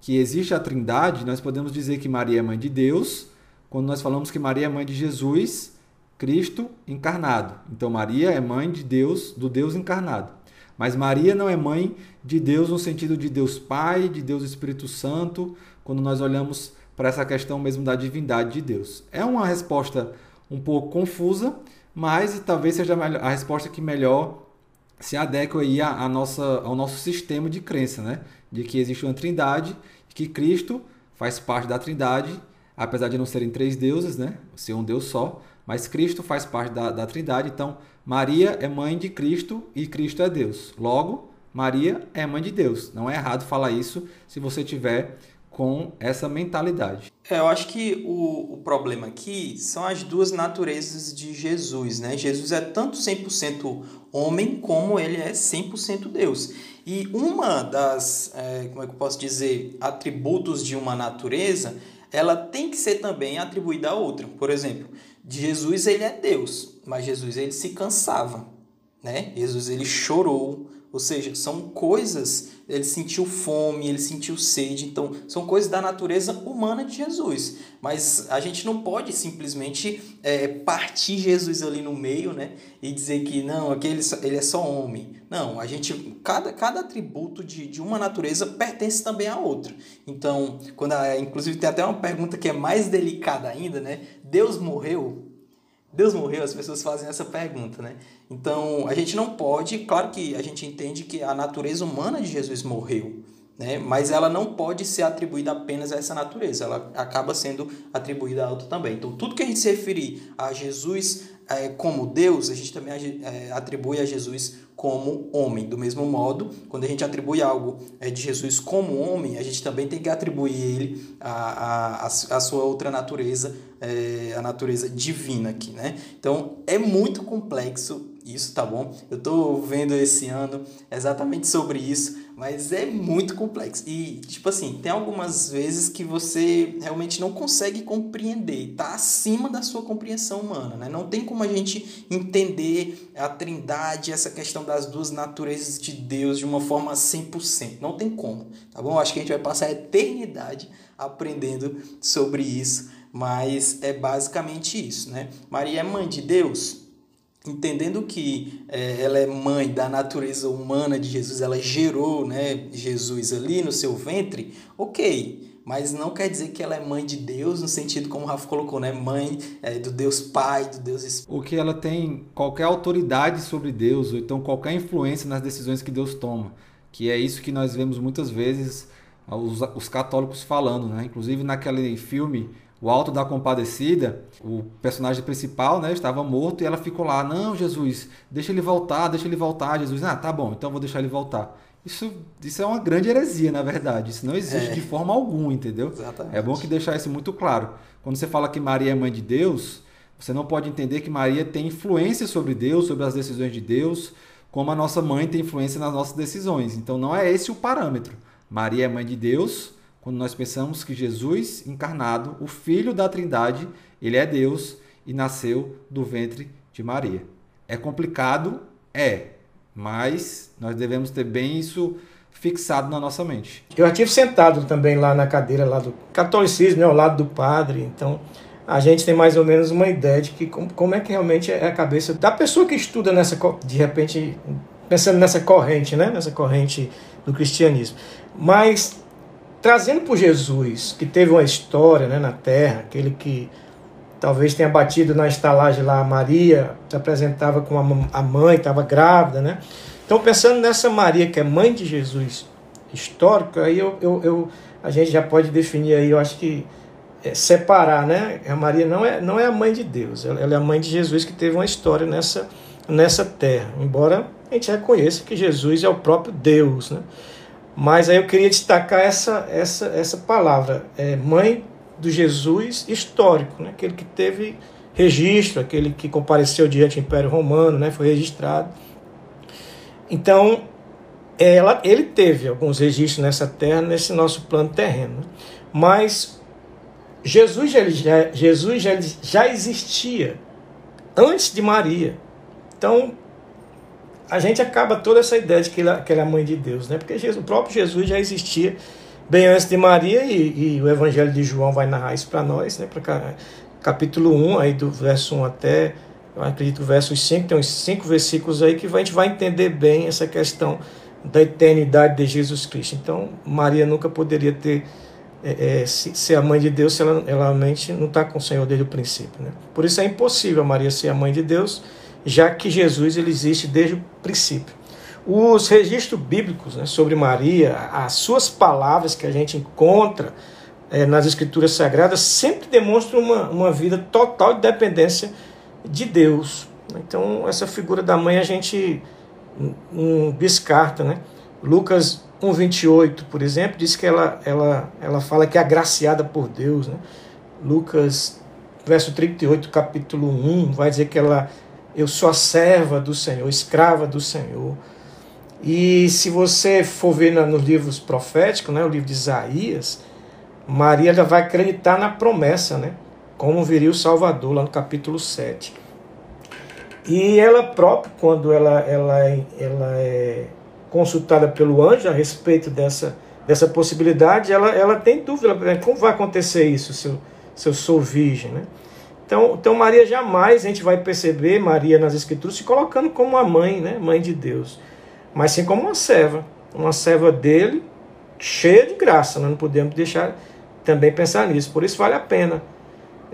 que existe a trindade, nós podemos dizer que Maria é mãe de Deus, quando nós falamos que Maria é mãe de Jesus, Cristo encarnado. Então Maria é mãe de Deus, do Deus encarnado. Mas Maria não é mãe de Deus no sentido de Deus Pai, de Deus Espírito Santo, quando nós olhamos para essa questão mesmo da divindade de Deus. É uma resposta um pouco confusa, mas talvez seja a resposta que melhor se adequa aí a, a nossa, ao nosso sistema de crença, né? De que existe uma trindade, que Cristo faz parte da trindade, apesar de não serem três deuses, né? Ser um Deus só, mas Cristo faz parte da, da trindade, então Maria é mãe de Cristo e Cristo é Deus. Logo, Maria é mãe de Deus. Não é errado falar isso se você tiver com essa mentalidade. É, eu acho que o, o problema aqui são as duas naturezas de Jesus, né? Jesus é tanto 100% homem como ele é 100% Deus. E uma das, é, como é que eu posso dizer, atributos de uma natureza, ela tem que ser também atribuída a outra. Por exemplo, Jesus ele é Deus, mas Jesus ele se cansava, né? Jesus ele chorou, ou seja, são coisas, ele sentiu fome, ele sentiu sede, então são coisas da natureza humana de Jesus. Mas a gente não pode simplesmente é, partir Jesus ali no meio, né? E dizer que não, aquele ele é só homem. Não, a gente, cada, cada atributo de, de uma natureza pertence também à outra. Então, quando a, inclusive tem até uma pergunta que é mais delicada ainda, né? Deus morreu? Deus morreu? As pessoas fazem essa pergunta, né? Então, a gente não pode, claro que a gente entende que a natureza humana de Jesus morreu, né? Mas ela não pode ser atribuída apenas a essa natureza, ela acaba sendo atribuída a outra também. Então, tudo que a gente se referir a Jesus é, como Deus, a gente também é, atribui a Jesus como homem. Do mesmo modo, quando a gente atribui algo é, de Jesus como homem, a gente também tem que atribuir ele a, a, a sua outra natureza, é, a natureza divina aqui, né? Então, é muito complexo isso, tá bom? Eu tô vendo esse ano exatamente sobre isso, mas é muito complexo. E, tipo assim, tem algumas vezes que você realmente não consegue compreender, tá acima da sua compreensão humana, né? Não tem como a gente entender a trindade, essa questão das duas naturezas de Deus de uma forma 100%. Não tem como, tá bom? Acho que a gente vai passar a eternidade aprendendo sobre isso, mas é basicamente isso, né? Maria é mãe de Deus, entendendo que é, ela é mãe da natureza humana de Jesus, ela gerou né, Jesus ali no seu ventre, ok. Mas não quer dizer que ela é mãe de Deus, no sentido como o Rafa colocou, né? Mãe é, do Deus Pai, do Deus Espírito. O que ela tem qualquer autoridade sobre Deus, ou então qualquer influência nas decisões que Deus toma. Que é isso que nós vemos muitas vezes os, os católicos falando, né? Inclusive naquele filme o Alto da Compadecida, o personagem principal, né, estava morto e ela ficou lá, não, Jesus, deixa ele voltar, deixa ele voltar. Jesus, ah, tá bom, então vou deixar ele voltar. Isso, isso é uma grande heresia, na verdade. Isso não existe é. de forma alguma, entendeu? Exatamente. É bom que deixar isso muito claro. Quando você fala que Maria é mãe de Deus, você não pode entender que Maria tem influência sobre Deus, sobre as decisões de Deus, como a nossa mãe tem influência nas nossas decisões. Então não é esse o parâmetro. Maria é mãe de Deus, quando nós pensamos que Jesus encarnado, o Filho da Trindade, ele é Deus e nasceu do ventre de Maria. É complicado? É, mas nós devemos ter bem isso fixado na nossa mente. Eu estive sentado também lá na cadeira lá do catolicismo, né, ao lado do padre, então a gente tem mais ou menos uma ideia de que como é que realmente é a cabeça da pessoa que estuda nessa de repente pensando nessa corrente, né, nessa corrente do cristianismo. Mas trazendo por Jesus, que teve uma história né, na terra, aquele que talvez tenha batido na estalagem lá a Maria, se apresentava com a mãe, estava grávida, né? Então, pensando nessa Maria, que é mãe de Jesus histórico, aí eu, eu, eu a gente já pode definir aí, eu acho que é, separar, né? A Maria não é, não é a mãe de Deus, ela, ela é a mãe de Jesus que teve uma história nessa, nessa terra, embora a gente reconheça que Jesus é o próprio Deus, né? Mas aí eu queria destacar essa, essa, essa palavra, é, mãe do Jesus histórico, né? aquele que teve registro, aquele que compareceu diante do Império Romano, né? foi registrado. Então, ela, ele teve alguns registros nessa terra, nesse nosso plano terreno. Mas Jesus já, Jesus já, já existia antes de Maria. Então, a gente acaba toda essa ideia de que ela, que ela é a mãe de Deus, né? Porque Jesus, o próprio Jesus já existia bem antes de Maria e, e o Evangelho de João vai narrar isso para nós, né? Para capítulo 1, aí do verso 1 até, eu acredito, o verso 5, tem uns cinco versículos aí que a gente vai entender bem essa questão da eternidade de Jesus Cristo. Então, Maria nunca poderia ter é, é, ser a mãe de Deus se ela, realmente não está com o Senhor desde o princípio. Né? Por isso é impossível Maria ser a mãe de Deus já que Jesus ele existe desde o princípio. Os registros bíblicos né, sobre Maria, as suas palavras que a gente encontra é, nas Escrituras Sagradas, sempre demonstram uma, uma vida total de dependência de Deus. Então, essa figura da mãe a gente um, descarta. Né? Lucas 1,28, por exemplo, diz que ela, ela, ela fala que é agraciada por Deus. Né? Lucas, verso 38, capítulo 1, vai dizer que ela eu sou a serva do Senhor, escrava do Senhor. E se você for ver nos livros proféticos, né, o livro de Isaías, Maria já vai acreditar na promessa, né? Como viria o Salvador, lá no capítulo 7. E ela própria, quando ela, ela, ela é consultada pelo anjo a respeito dessa, dessa possibilidade, ela, ela tem dúvida, como vai acontecer isso se eu, se eu sou virgem, né? Então, então Maria jamais a gente vai perceber Maria nas Escrituras se colocando como uma mãe, né? mãe de Deus, mas sim como uma serva, uma serva dele cheia de graça. Nós não podemos deixar também pensar nisso. Por isso vale a pena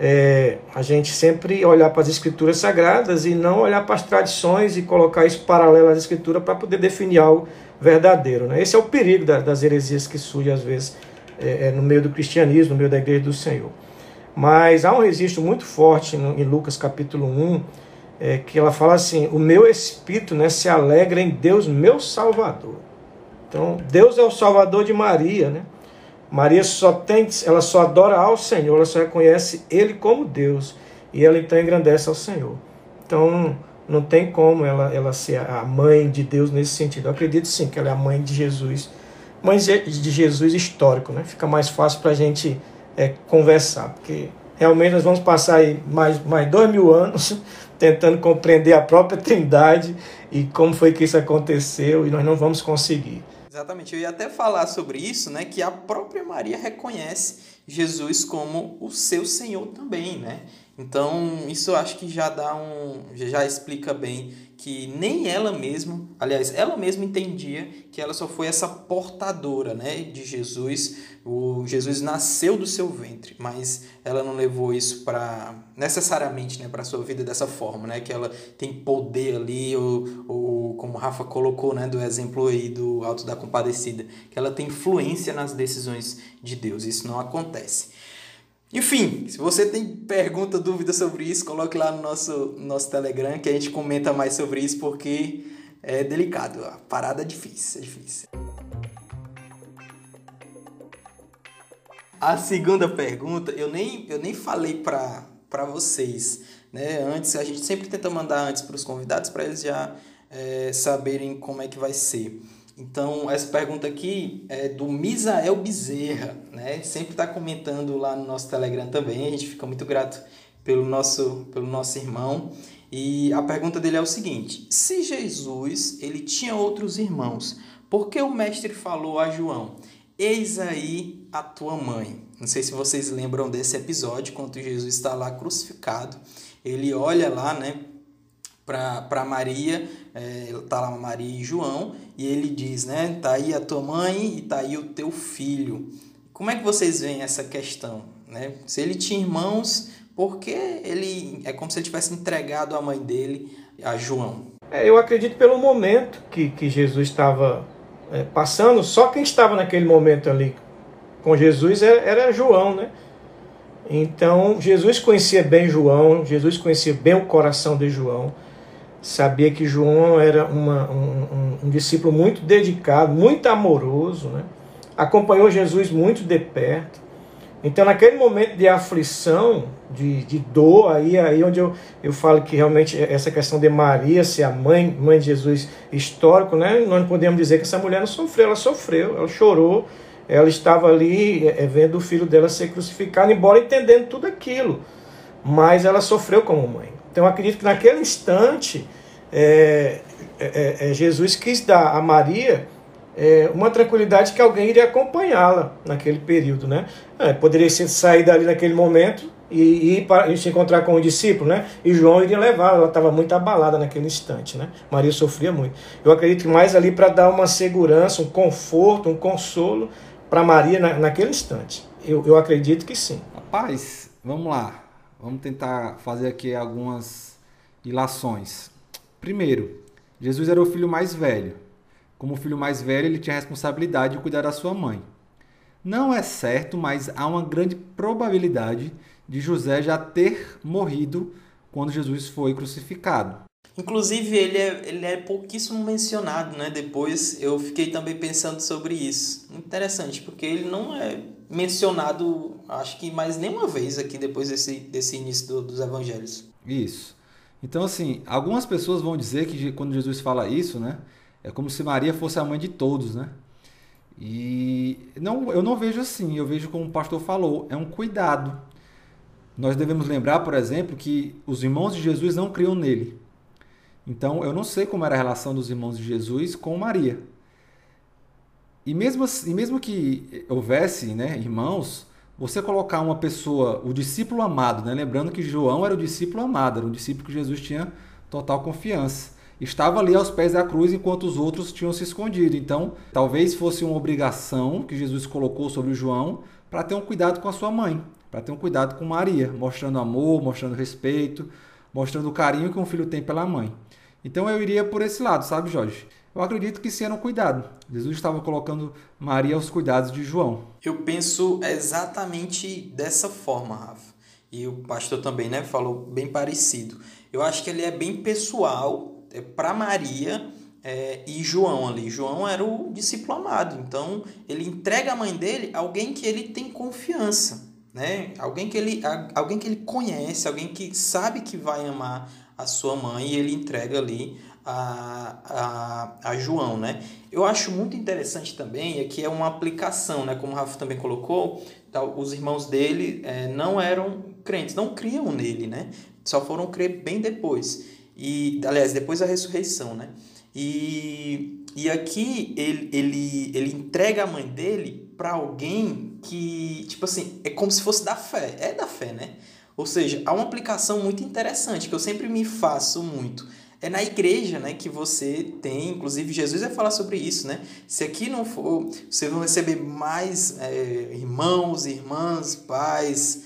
é, a gente sempre olhar para as Escrituras sagradas e não olhar para as tradições e colocar isso paralelo às Escrituras para poder definir algo verdadeiro. Né? Esse é o perigo das heresias que surgem às vezes é, é, no meio do cristianismo, no meio da igreja do Senhor. Mas há um registro muito forte em Lucas capítulo 1, é, que ela fala assim: O meu espírito né, se alegra em Deus, meu Salvador. Então, Deus é o Salvador de Maria, né? Maria só tem, ela só adora ao Senhor, ela só reconhece Ele como Deus e ela então engrandece ao Senhor. Então, não tem como ela, ela ser a mãe de Deus nesse sentido. Eu acredito sim que ela é a mãe de Jesus, mãe de Jesus histórico, né? Fica mais fácil para a gente é, conversar, porque realmente nós vamos passar aí mais, mais dois mil anos tentando compreender a própria Trindade e como foi que isso aconteceu e nós não vamos conseguir. Exatamente, eu ia até falar sobre isso, né, que a própria Maria reconhece Jesus como o seu Senhor também, né? Então, isso eu acho que já dá um já explica bem que nem ela mesma, aliás, ela mesma entendia que ela só foi essa portadora, né, de Jesus. O Jesus nasceu do seu ventre, mas ela não levou isso para necessariamente, né, para sua vida dessa forma, né, que ela tem poder ali ou, ou como Rafa colocou, né, do exemplo aí do Alto da Compadecida, que ela tem influência nas decisões de Deus. Isso não acontece. Enfim, se você tem pergunta, dúvida sobre isso, coloque lá no nosso, nosso Telegram que a gente comenta mais sobre isso porque é delicado. A parada é difícil, é difícil. A segunda pergunta, eu nem, eu nem falei para vocês. Né? Antes, a gente sempre tenta mandar antes para os convidados para eles já é, saberem como é que vai ser. Então, essa pergunta aqui é do Misael Bezerra, né? Sempre está comentando lá no nosso Telegram também. A gente fica muito grato pelo nosso, pelo nosso irmão. E a pergunta dele é o seguinte: se Jesus ele tinha outros irmãos, por que o mestre falou a João: Eis aí a tua mãe? Não sei se vocês lembram desse episódio, quando Jesus está lá crucificado. Ele olha lá, né, para Maria, é, tá lá Maria e João, e ele diz, né, tá aí a tua mãe e tá aí o teu filho. Como é que vocês veem essa questão, né? Se ele tinha irmãos, por que ele é como se ele tivesse entregado a mãe dele a João? É, eu acredito pelo momento que, que Jesus estava é, passando, só quem estava naquele momento ali com Jesus era, era João, né? Então, Jesus conhecia bem João, Jesus conhecia bem o coração de João sabia que João era uma, um, um, discípulo muito dedicado, muito amoroso, né? acompanhou Jesus muito de perto. Então, naquele momento de aflição, de, de dor, aí, aí onde eu, eu falo que realmente essa questão de Maria ser a mãe, mãe de Jesus histórico, né? nós podemos dizer que essa mulher não sofreu, ela sofreu, ela chorou, ela estava ali é, vendo o filho dela ser crucificado, embora entendendo tudo aquilo, mas ela sofreu como mãe. Então eu acredito que naquele instante é, é, é, Jesus quis dar a Maria é, uma tranquilidade que alguém iria acompanhá-la naquele período. Né? É, poderia sair dali naquele momento e, ir para, e se encontrar com o discípulo, né? e João iria levá-la, ela estava muito abalada naquele instante. Né? Maria sofria muito. Eu acredito que mais ali para dar uma segurança, um conforto, um consolo para Maria na, naquele instante. Eu, eu acredito que sim. Rapaz, vamos lá. Vamos tentar fazer aqui algumas ilações. Primeiro, Jesus era o filho mais velho. Como filho mais velho, ele tinha a responsabilidade de cuidar da sua mãe. Não é certo, mas há uma grande probabilidade de José já ter morrido quando Jesus foi crucificado. Inclusive, ele é, ele é pouquíssimo mencionado, né? Depois eu fiquei também pensando sobre isso. Interessante, porque ele não é mencionado, acho que mais nenhuma vez aqui depois desse, desse início do, dos evangelhos. Isso. Então, assim, algumas pessoas vão dizer que quando Jesus fala isso, né? É como se Maria fosse a mãe de todos, né? E não, eu não vejo assim, eu vejo como o pastor falou, é um cuidado. Nós devemos lembrar, por exemplo, que os irmãos de Jesus não criam nele. Então, eu não sei como era a relação dos irmãos de Jesus com Maria. E mesmo, e mesmo que houvesse né, irmãos, você colocar uma pessoa, o discípulo amado, né? lembrando que João era o discípulo amado, era um discípulo que Jesus tinha total confiança. Estava ali aos pés da cruz enquanto os outros tinham se escondido. Então, talvez fosse uma obrigação que Jesus colocou sobre João para ter um cuidado com a sua mãe, para ter um cuidado com Maria, mostrando amor, mostrando respeito, mostrando o carinho que um filho tem pela mãe. Então eu iria por esse lado, sabe, Jorge? Eu acredito que sim era um cuidado. Jesus estava colocando Maria aos cuidados de João. Eu penso exatamente dessa forma, Rafa. E o pastor também, né, falou bem parecido. Eu acho que ele é bem pessoal é, para Maria é, e João ali. João era o discípulo amado, então ele entrega a mãe dele alguém que ele tem confiança, né? Alguém que ele, alguém que ele conhece, alguém que sabe que vai amar a sua mãe e ele entrega ali a, a, a João, né? Eu acho muito interessante também é que é uma aplicação, né? Como o Rafa também colocou, os irmãos dele é, não eram crentes, não criam nele, né? só foram crer bem depois. E, aliás, depois da ressurreição, né? E, e aqui ele, ele, ele entrega a mãe dele para alguém que, tipo assim, é como se fosse da fé. É da fé, né? Ou seja, há uma aplicação muito interessante que eu sempre me faço muito. É na igreja, né, que você tem, inclusive Jesus vai falar sobre isso, né? Se aqui não for, vocês vão receber mais é, irmãos, irmãs, pais.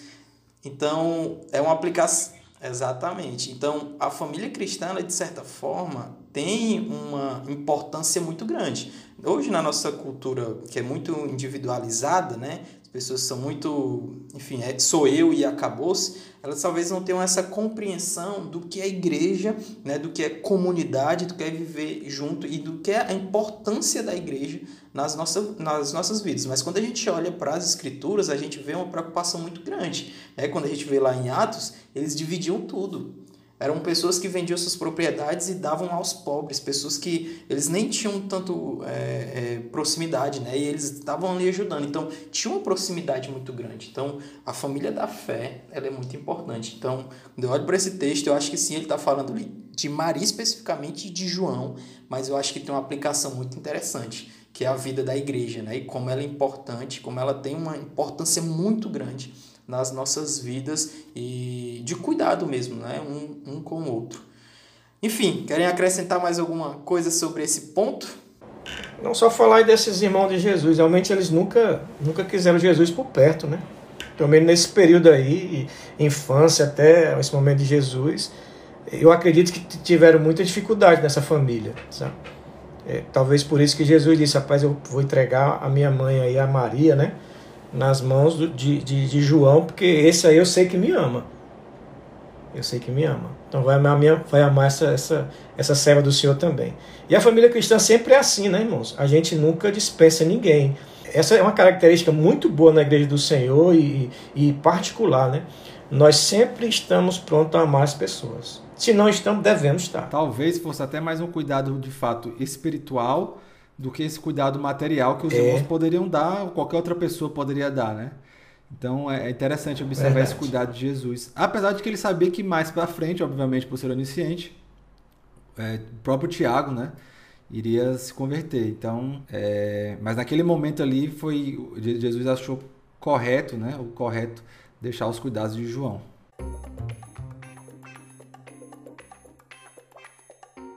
Então, é uma aplicação Exatamente. Então, a família cristã, de certa forma, tem uma importância muito grande. Hoje, na nossa cultura, que é muito individualizada, né? As pessoas são muito, enfim, é, sou eu e acabou-se, elas talvez não tenham essa compreensão do que é igreja, né? do que é comunidade, do que é viver junto e do que é a importância da igreja nas, nossa, nas nossas vidas. Mas quando a gente olha para as escrituras, a gente vê uma preocupação muito grande. Né? Quando a gente vê lá em Atos, eles dividiam tudo. Eram pessoas que vendiam suas propriedades e davam aos pobres, pessoas que eles nem tinham tanto é, é, proximidade, né? E eles estavam ali ajudando. Então, tinha uma proximidade muito grande. Então, a família da fé, ela é muito importante. Então, quando eu olho para esse texto, eu acho que sim, ele está falando de Maria especificamente e de João, mas eu acho que tem uma aplicação muito interessante que é a vida da igreja, né? E como ela é importante, como ela tem uma importância muito grande nas nossas vidas e de cuidado mesmo, né? Um, um com o outro. Enfim, querem acrescentar mais alguma coisa sobre esse ponto? Não só falar desses irmãos de Jesus, realmente eles nunca, nunca quiseram Jesus por perto, né? Pelo menos nesse período aí, infância até esse momento de Jesus, eu acredito que tiveram muita dificuldade nessa família, sabe? É, talvez por isso que Jesus disse, rapaz, eu vou entregar a minha mãe aí, a Maria, né? Nas mãos do, de, de, de, João, porque esse aí eu sei que me ama. Eu sei que me ama. Então vai amar, minha, vai amar essa, essa, essa serva do Senhor também. E a família cristã sempre é assim, né, irmãos? A gente nunca dispensa ninguém. Essa é uma característica muito boa na igreja do Senhor e, e particular, né? Nós sempre estamos prontos a amar as pessoas. Se não estamos, devemos estar. Talvez fosse até mais um cuidado de fato espiritual do que esse cuidado material que os É. irmãos poderiam dar, ou qualquer outra pessoa poderia dar, né? Então é interessante observar Verdade. esse cuidado de Jesus. Apesar de que ele sabia que mais para frente, obviamente por ser onisciente, é, o próprio Tiago, né, iria se converter. Então, é, mas naquele momento ali foi Jesus achou correto, né, o correto deixar os cuidados de João.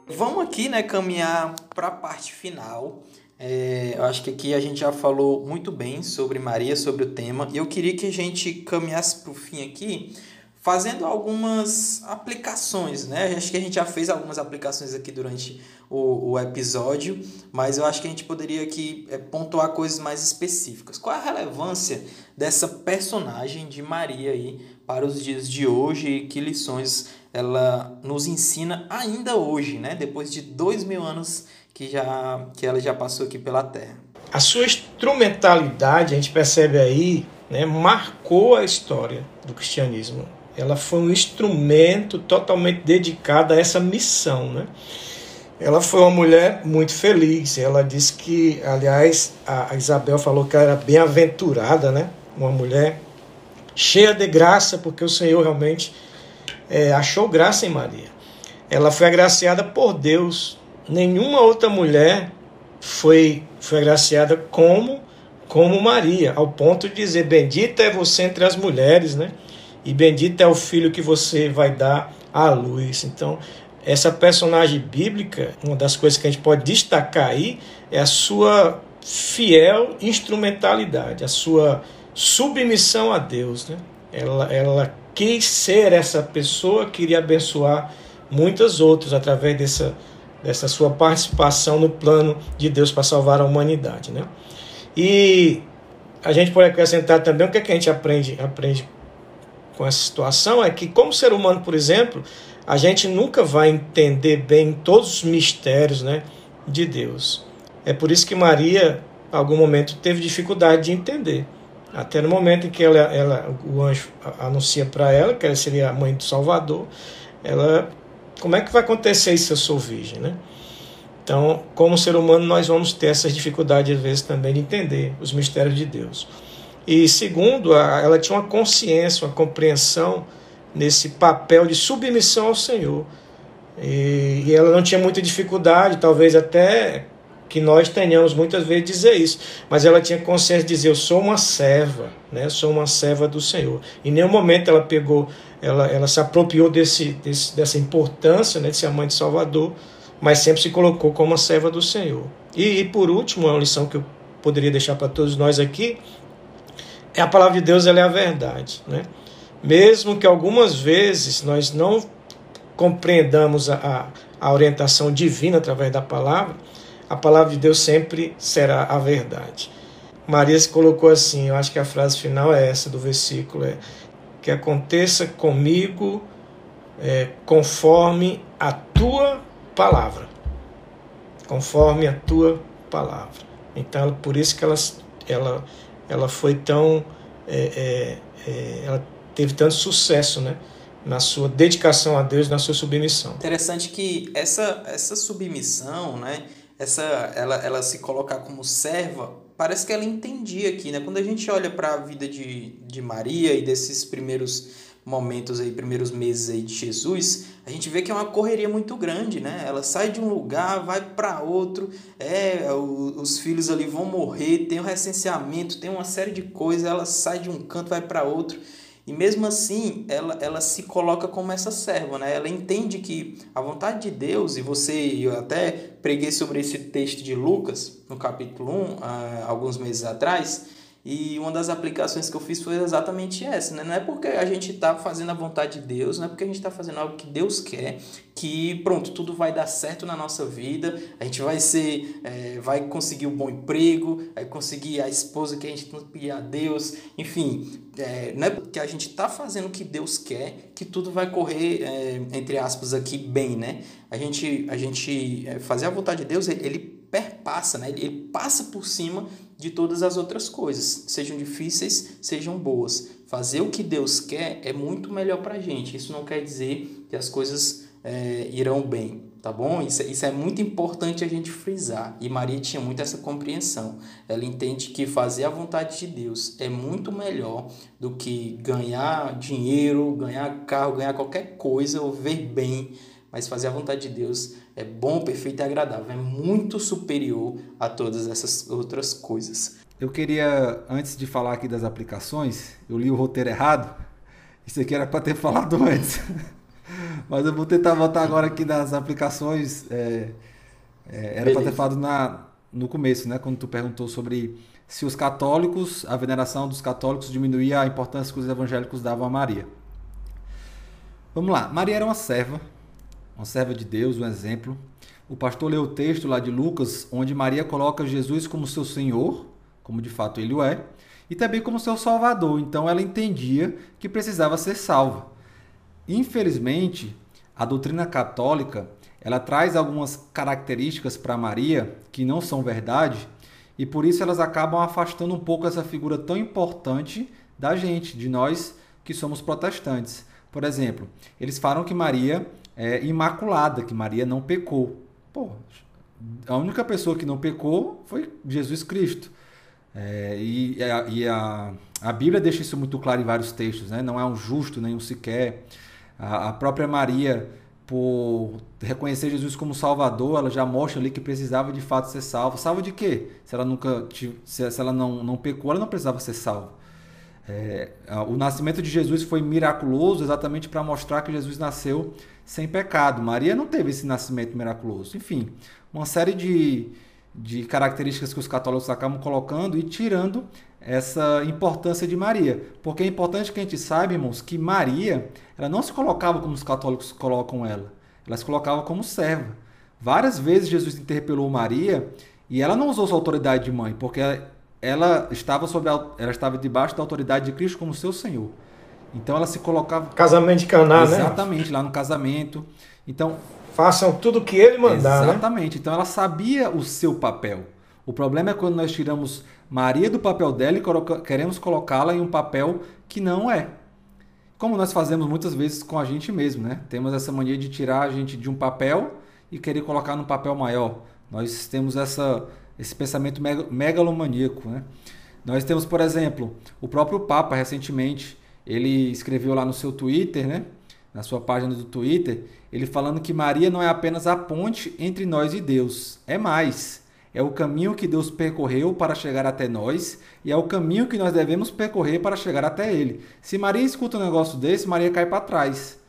Vamos aqui, né, caminhar para a parte final. É, eu acho que aqui a gente já falou muito bem sobre Maria, sobre o tema. E eu queria que a gente caminhasse para o fim aqui, fazendo algumas aplicações, né? Acho que a gente já fez algumas aplicações aqui durante o, o episódio, mas eu acho que a gente poderia aqui é, pontuar coisas mais específicas. Qual a relevância dessa personagem de Maria aí para os dias de hoje e que lições ela nos ensina ainda hoje, né? Depois de dois mil anos que, já, que ela já passou aqui pela Terra. A sua instrumentalidade, a gente percebe aí, né, marcou a história do cristianismo. Ela foi um instrumento totalmente dedicado a essa missão, né? Ela foi uma mulher muito feliz. Ela disse que, aliás, a Isabel falou que ela era bem-aventurada, né? Uma mulher cheia de graça, porque o Senhor realmente é, achou graça em Maria. Ela foi agraciada por Deus. Nenhuma outra mulher foi, foi agraciada como, como Maria, ao ponto de dizer: Bendita é você entre as mulheres, né? E bendito é o filho que você vai dar à luz. Então, essa personagem bíblica, uma das coisas que a gente pode destacar aí é a sua fiel instrumentalidade, a sua submissão a Deus. Né? Ela, ela quis ser essa pessoa, queria abençoar muitas outras através dessa, dessa sua participação no plano de Deus para salvar a humanidade. Né? E a gente pode acrescentar também o que, é que a gente aprende, aprende com essa situação é que, como ser humano, por exemplo, a gente nunca vai entender bem todos os mistérios né, de Deus. É por isso que Maria, em algum momento, teve dificuldade de entender. Até no momento em que ela, ela, o anjo anuncia para ela que ela seria a mãe do Salvador, ela, como é que vai acontecer isso se eu sou virgem, né? Então, como ser humano, nós vamos ter essas dificuldades às vezes também de entender os mistérios de Deus. E segundo, ela tinha uma consciência, uma compreensão nesse papel de submissão ao Senhor. E, ela não tinha muita dificuldade, talvez até que nós tenhamos muitas vezes dizer isso, mas ela tinha consciência de dizer: Eu sou uma serva, né? Sou uma serva do Senhor. Em nenhum momento ela pegou, ela, ela se apropriou desse, desse, dessa importância né, de ser a mãe de Salvador, mas sempre se colocou como uma serva do Senhor. E, e por último, uma lição que eu poderia deixar para todos nós aqui é a palavra de Deus, ela é a verdade, né? Mesmo que algumas vezes nós não compreendamos a, a, a orientação divina através da palavra, a palavra de Deus sempre será a verdade. Maria se colocou assim, eu acho que a frase final é essa do versículo, é que aconteça comigo é, conforme a tua palavra. Conforme a tua palavra. Então, por isso que ela, ela, ela foi tão. É, é, é ela teve tanto sucesso, né? na sua dedicação a Deus, na sua submissão. Interessante que essa, essa submissão, né, essa, ela, ela se colocar como serva, parece que ela entendia aqui, né? Quando a gente olha para a vida de, de Maria e desses primeiros momentos aí, primeiros meses aí de Jesus, a gente vê que é uma correria muito grande, né? Ela sai de um lugar, vai para outro, é, os filhos ali vão morrer, tem o recenseamento, tem uma série de coisas, ela sai de um canto, vai para outro. E mesmo assim, ela, ela se coloca como essa serva, né? Ela entende que a vontade de Deus, e você, eu até preguei sobre esse texto de Lucas, no capítulo 1, há alguns meses atrás, e uma das aplicações que eu fiz foi exatamente essa, né? Não é porque a gente está fazendo a vontade de Deus, não é porque a gente está fazendo algo que Deus quer, que pronto, tudo vai dar certo na nossa vida, a gente vai ser, é, vai conseguir um bom emprego, vai conseguir a esposa que a gente pedir a Deus, enfim, é, não é porque a gente está fazendo o que Deus quer que tudo vai correr, é, entre aspas, aqui bem, né? A gente, a gente é, fazer a vontade de Deus, ele perpassa, né? ele passa por cima de todas as outras coisas, sejam difíceis, sejam boas. Fazer o que Deus quer é muito melhor para a gente. Isso não quer dizer que as coisas é, irão bem, tá bom? Isso, isso é muito importante a gente frisar. E Maria tinha muito essa compreensão. Ela entende que fazer a vontade de Deus é muito melhor do que ganhar dinheiro, ganhar carro, ganhar qualquer coisa ou ver bem mas fazer a vontade de Deus é bom, perfeito e agradável, é muito superior a todas essas outras coisas. Eu queria, antes de falar aqui das aplicações, eu li o roteiro errado. Isso aqui era para ter falado antes. Mas eu vou tentar voltar agora aqui das aplicações. É, é, era para ter falado na, no começo, né? Quando tu perguntou sobre se os católicos, a veneração dos católicos diminuía a importância que os evangélicos davam a Maria. Vamos lá. Maria era uma serva uma serva de Deus, um exemplo. O pastor leu o texto lá de Lucas, onde Maria coloca Jesus como seu Senhor, como de fato ele o é, e também como seu Salvador. Então ela entendia que precisava ser salva. Infelizmente, a doutrina católica ela traz algumas características para Maria que não são verdade e por isso elas acabam afastando um pouco essa figura tão importante da gente, de nós que somos protestantes. Por exemplo, eles falam que Maria é, imaculada, que Maria não pecou. Pô, a única pessoa que não pecou foi Jesus Cristo. É, e, a, e a, a, Bíblia deixa isso muito claro em vários textos, né? não é um justo nenhum sequer. A, a própria Maria, por reconhecer Jesus como Salvador, ela já mostra ali que precisava de fato ser salva. Salva de quê? Se ela nunca se, se ela não, não pecou, ela não precisava ser salva. É, o nascimento de Jesus foi miraculoso exatamente para mostrar que Jesus nasceu sem pecado. Maria não teve esse nascimento miraculoso. Enfim, uma série de, de características que os católicos acabam colocando e tirando essa importância de Maria. Porque é importante que a gente saiba, irmãos, que Maria ela não se colocava como os católicos colocam ela. Ela se colocava como serva. Várias vezes Jesus interpelou Maria e ela não usou sua autoridade de mãe, porque ela, estava sobre a, ela estava debaixo da autoridade de Cristo como seu Senhor. Então ela se colocava casamento de Caná, né? Exatamente, lá no casamento. Então façam tudo o que ele mandar, né? Exatamente. Né? Então ela sabia o seu papel. O problema é quando nós tiramos Maria do papel dela e queremos colocá-la em um papel que não é. Como nós fazemos muitas vezes com a gente mesmo, né? Temos essa mania de tirar a gente de um papel e querer colocar num papel maior. Nós temos essa esse pensamento megalomaníaco. Né? Nós temos, por exemplo, o próprio Papa recentemente ele escreveu lá no seu Twitter, né? Na sua página do Twitter, ele falando que Maria não é apenas a ponte entre nós e Deus, é mais. É o caminho que Deus percorreu para chegar até nós e é o caminho que nós devemos percorrer para chegar até Ele. Se Maria escuta um negócio desse, Maria cai para trás.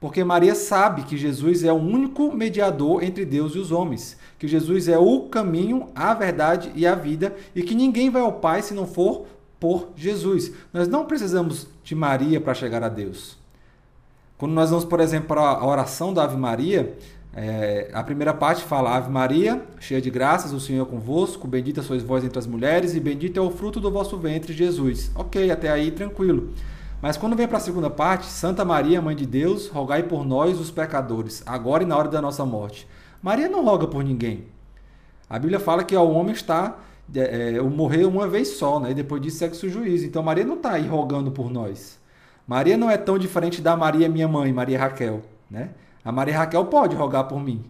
Porque Maria sabe que Jesus é o único mediador entre Deus e os homens, que Jesus é o caminho, a verdade e a vida, e que ninguém vai ao Pai se não for por Jesus. Nós não precisamos de Maria para chegar a Deus. Quando nós vamos, por exemplo, para a oração da Ave Maria, é, a primeira parte fala: Ave Maria, cheia de graças, o Senhor é convosco, bendita sois vós entre as mulheres, e bendito é o fruto do vosso ventre, Jesus. Ok, até aí tranquilo. Mas quando vem para a segunda parte, Santa Maria, Mãe de Deus, rogai por nós, os pecadores, agora e na hora da nossa morte. Maria não roga por ninguém. A Bíblia fala que ao homem está é, é, morrer uma vez só, né? e depois disso segue o juízo. Então Maria não está aí rogando por nós. Maria não é tão diferente da Maria, minha mãe, Maria Raquel. Né? A Maria Raquel pode rogar por mim,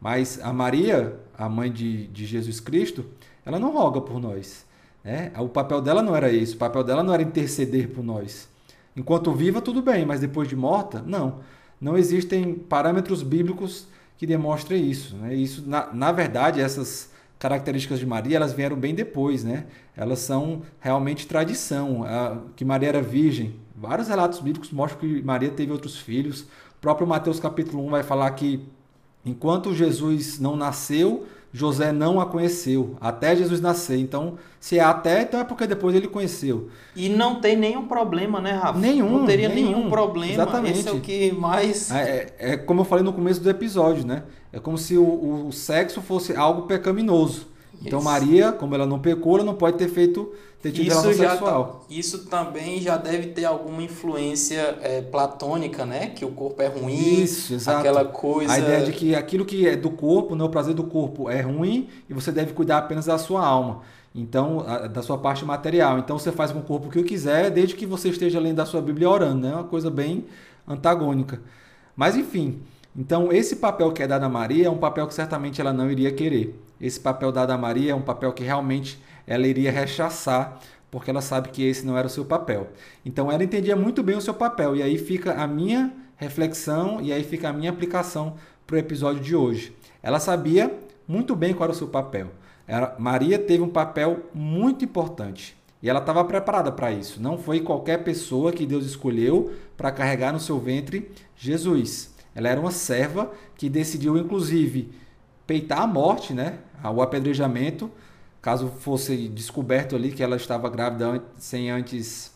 mas a Maria, a mãe de, de Jesus Cristo, ela não roga por nós. Né? O papel dela não era isso, o papel dela não era interceder por nós. Enquanto viva, tudo bem, mas depois de morta, não. Não existem parâmetros bíblicos que demonstrem isso. Né? Isso, na, na verdade, essas características de Maria, elas vieram bem depois, né? Elas são realmente tradição, que Maria era virgem. Vários relatos bíblicos mostram que Maria teve outros filhos. O próprio Mateus capítulo 1 vai falar que enquanto Jesus não nasceu, José não a conheceu até Jesus nascer. Então, se é até, então é porque depois ele conheceu. E não tem nenhum problema, né, Rafa? Nenhum. Não teria nenhum, nenhum problema. Exatamente. Esse é o que mais. É, é, é, como eu falei no começo do episódio, né? É como se o, o sexo fosse algo pecaminoso. Então isso. Maria, como ela não pecou, ela não pode ter feito ter tido isso relação sexual. Tá, isso também já deve ter alguma influência é, platônica, né? Que o corpo é ruim. Isso, exato. Aquela coisa. A ideia de que aquilo que é do corpo, né, o prazer do corpo é ruim e você deve cuidar apenas da sua alma. Então, a, da sua parte material. Então você faz com o corpo o que quiser, desde que você esteja lendo a sua Bíblia orando, né? Uma coisa bem antagônica. Mas enfim, então esse papel que é dado a Maria é um papel que certamente ela não iria querer. Esse papel dado a Maria é um papel que realmente ela iria rechaçar, porque ela sabe que esse não era o seu papel. Então ela entendia muito bem o seu papel, e aí fica a minha reflexão e aí fica a minha aplicação para o episódio de hoje. Ela sabia muito bem qual era o seu papel. Maria teve um papel muito importante e ela estava preparada para isso. Não foi qualquer pessoa que Deus escolheu para carregar no seu ventre Jesus. Ela era uma serva que decidiu, inclusive, peitar a morte, né? o apedrejamento, caso fosse descoberto ali que ela estava grávida sem antes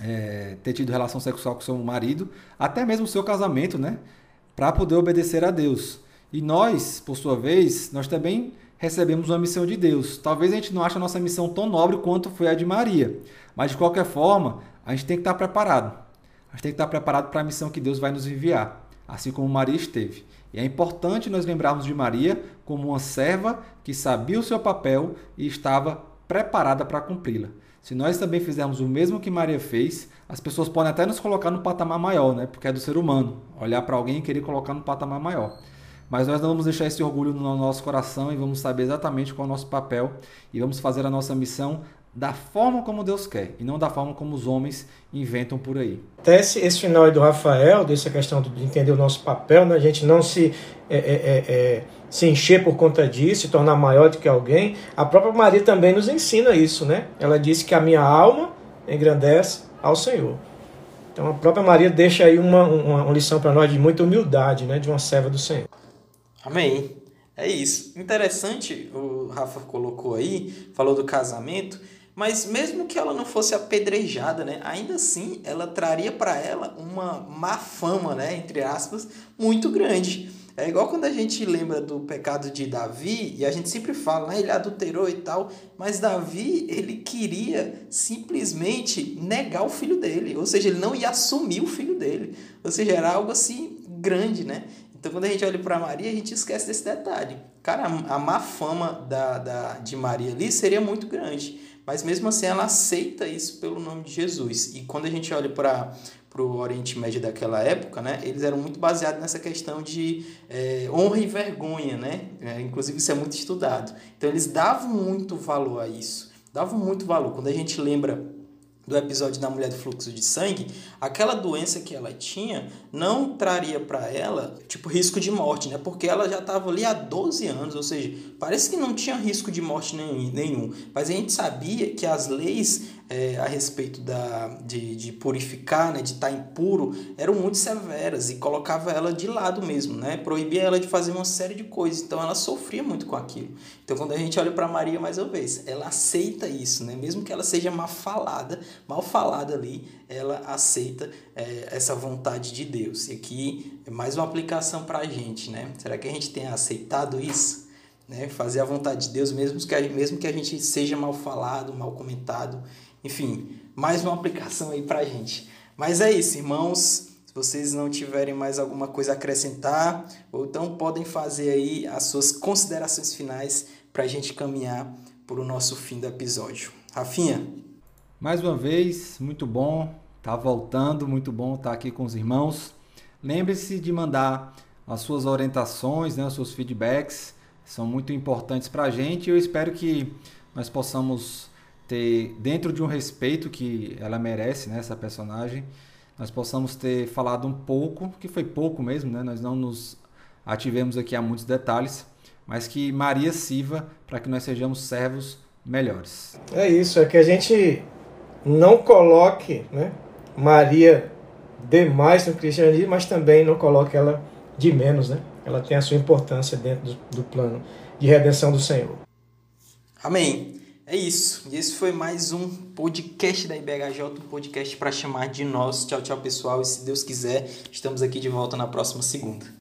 é, ter tido relação sexual com seu marido, até mesmo o seu casamento, né? Para poder obedecer a Deus. E nós, por sua vez, nós também recebemos uma missão de Deus. Talvez a gente não ache a nossa missão tão nobre quanto foi a de Maria, mas de qualquer forma, a gente tem que estar preparado. A gente tem que estar preparado para a missão que Deus vai nos enviar, assim como Maria esteve. E é importante nós lembrarmos de Maria como uma serva que sabia o seu papel e estava preparada para cumpri-la. Se nós também fizermos o mesmo que Maria fez, as pessoas podem até nos colocar no patamar maior, né? Porque é do ser humano, olhar para alguém e querer colocar no patamar maior. Mas nós não vamos deixar esse orgulho no nosso coração e vamos saber exatamente qual é o nosso papel e vamos fazer a nossa missão da forma como Deus quer e não da forma como os homens inventam por aí. Até esse, esse final aí do Rafael, dessa questão de entender o nosso papel, né? a gente não se, é, é, é, é, se encher por conta disso, se tornar maior do que alguém. A própria Maria também nos ensina isso, né? Ela disse que a minha alma engrandece ao Senhor. Então a própria Maria deixa aí uma, uma, uma lição para nós de muita humildade, né? De uma serva do Senhor. Amém. É isso. Interessante, o Rafa colocou aí, falou do casamento. Mas mesmo que ela não fosse apedrejada, né, ainda assim ela traria para ela uma má fama, né, entre aspas, muito grande. É igual quando a gente lembra do pecado de Davi, e a gente sempre fala, né, ele adulterou e tal, mas Davi, ele queria simplesmente negar o filho dele, ou seja, ele não ia assumir o filho dele. Ou seja, era algo assim grande, né? Então quando a gente olha para Maria, a gente esquece desse detalhe. Cara, a má fama da, da, de Maria ali seria muito grande. Mas mesmo assim ela aceita isso pelo nome de Jesus. E quando a gente olha para o Oriente Médio daquela época, né, eles eram muito baseados nessa questão de é, honra e vergonha, né? É, inclusive isso é muito estudado. Então eles davam muito valor a isso, davam muito valor. Quando a gente lembra do episódio da mulher do fluxo de sangue, aquela doença que ela tinha não traria para ela, tipo, risco de morte, né? Porque ela já estava ali há 12 anos, ou seja, parece que não tinha risco de morte nenhum. Mas a gente sabia que as leis é, a respeito da, de, de purificar, né, de estar tá impuro, eram muito severas e colocava ela de lado mesmo, né? Proibia ela de fazer uma série de coisas. Então ela sofria muito com aquilo. Então quando a gente olha para Maria mais uma vez, ela aceita isso, né? Mesmo que ela seja mal falada, mal falada ali, ela aceita é, essa vontade de Deus. E aqui é mais uma aplicação para a gente, né? Será que a gente tem aceitado isso? Né? Fazer a vontade de Deus, mesmo que, mesmo que a gente seja mal falado, mal comentado enfim, mais uma aplicação aí pra gente. Mas é isso, irmãos. Se vocês não tiverem mais alguma coisa a acrescentar, ou então podem fazer aí as suas considerações finais para a gente caminhar para o nosso fim do episódio. Rafinha? Mais uma vez, muito bom tá voltando, muito bom estar tá aqui com os irmãos. Lembre-se de mandar as suas orientações, né, os seus feedbacks, são muito importantes para a gente. Eu espero que nós possamos ter, dentro de um respeito que ela merece, né, essa personagem, nós possamos ter falado um pouco, que foi pouco mesmo, né, nós não nos ativemos aqui a muitos detalhes, mas que Maria sirva para que nós sejamos servos melhores. É isso, é que a gente não coloque né, Maria demais no cristianismo, mas também não coloque ela de menos, né? Ela tem a sua importância dentro do, do plano de redenção do Senhor. Amém. É isso. E esse foi mais um podcast da IBHJ, um podcast para chamar de nós. Tchau, tchau, pessoal. E se Deus quiser, estamos aqui de volta na próxima segunda.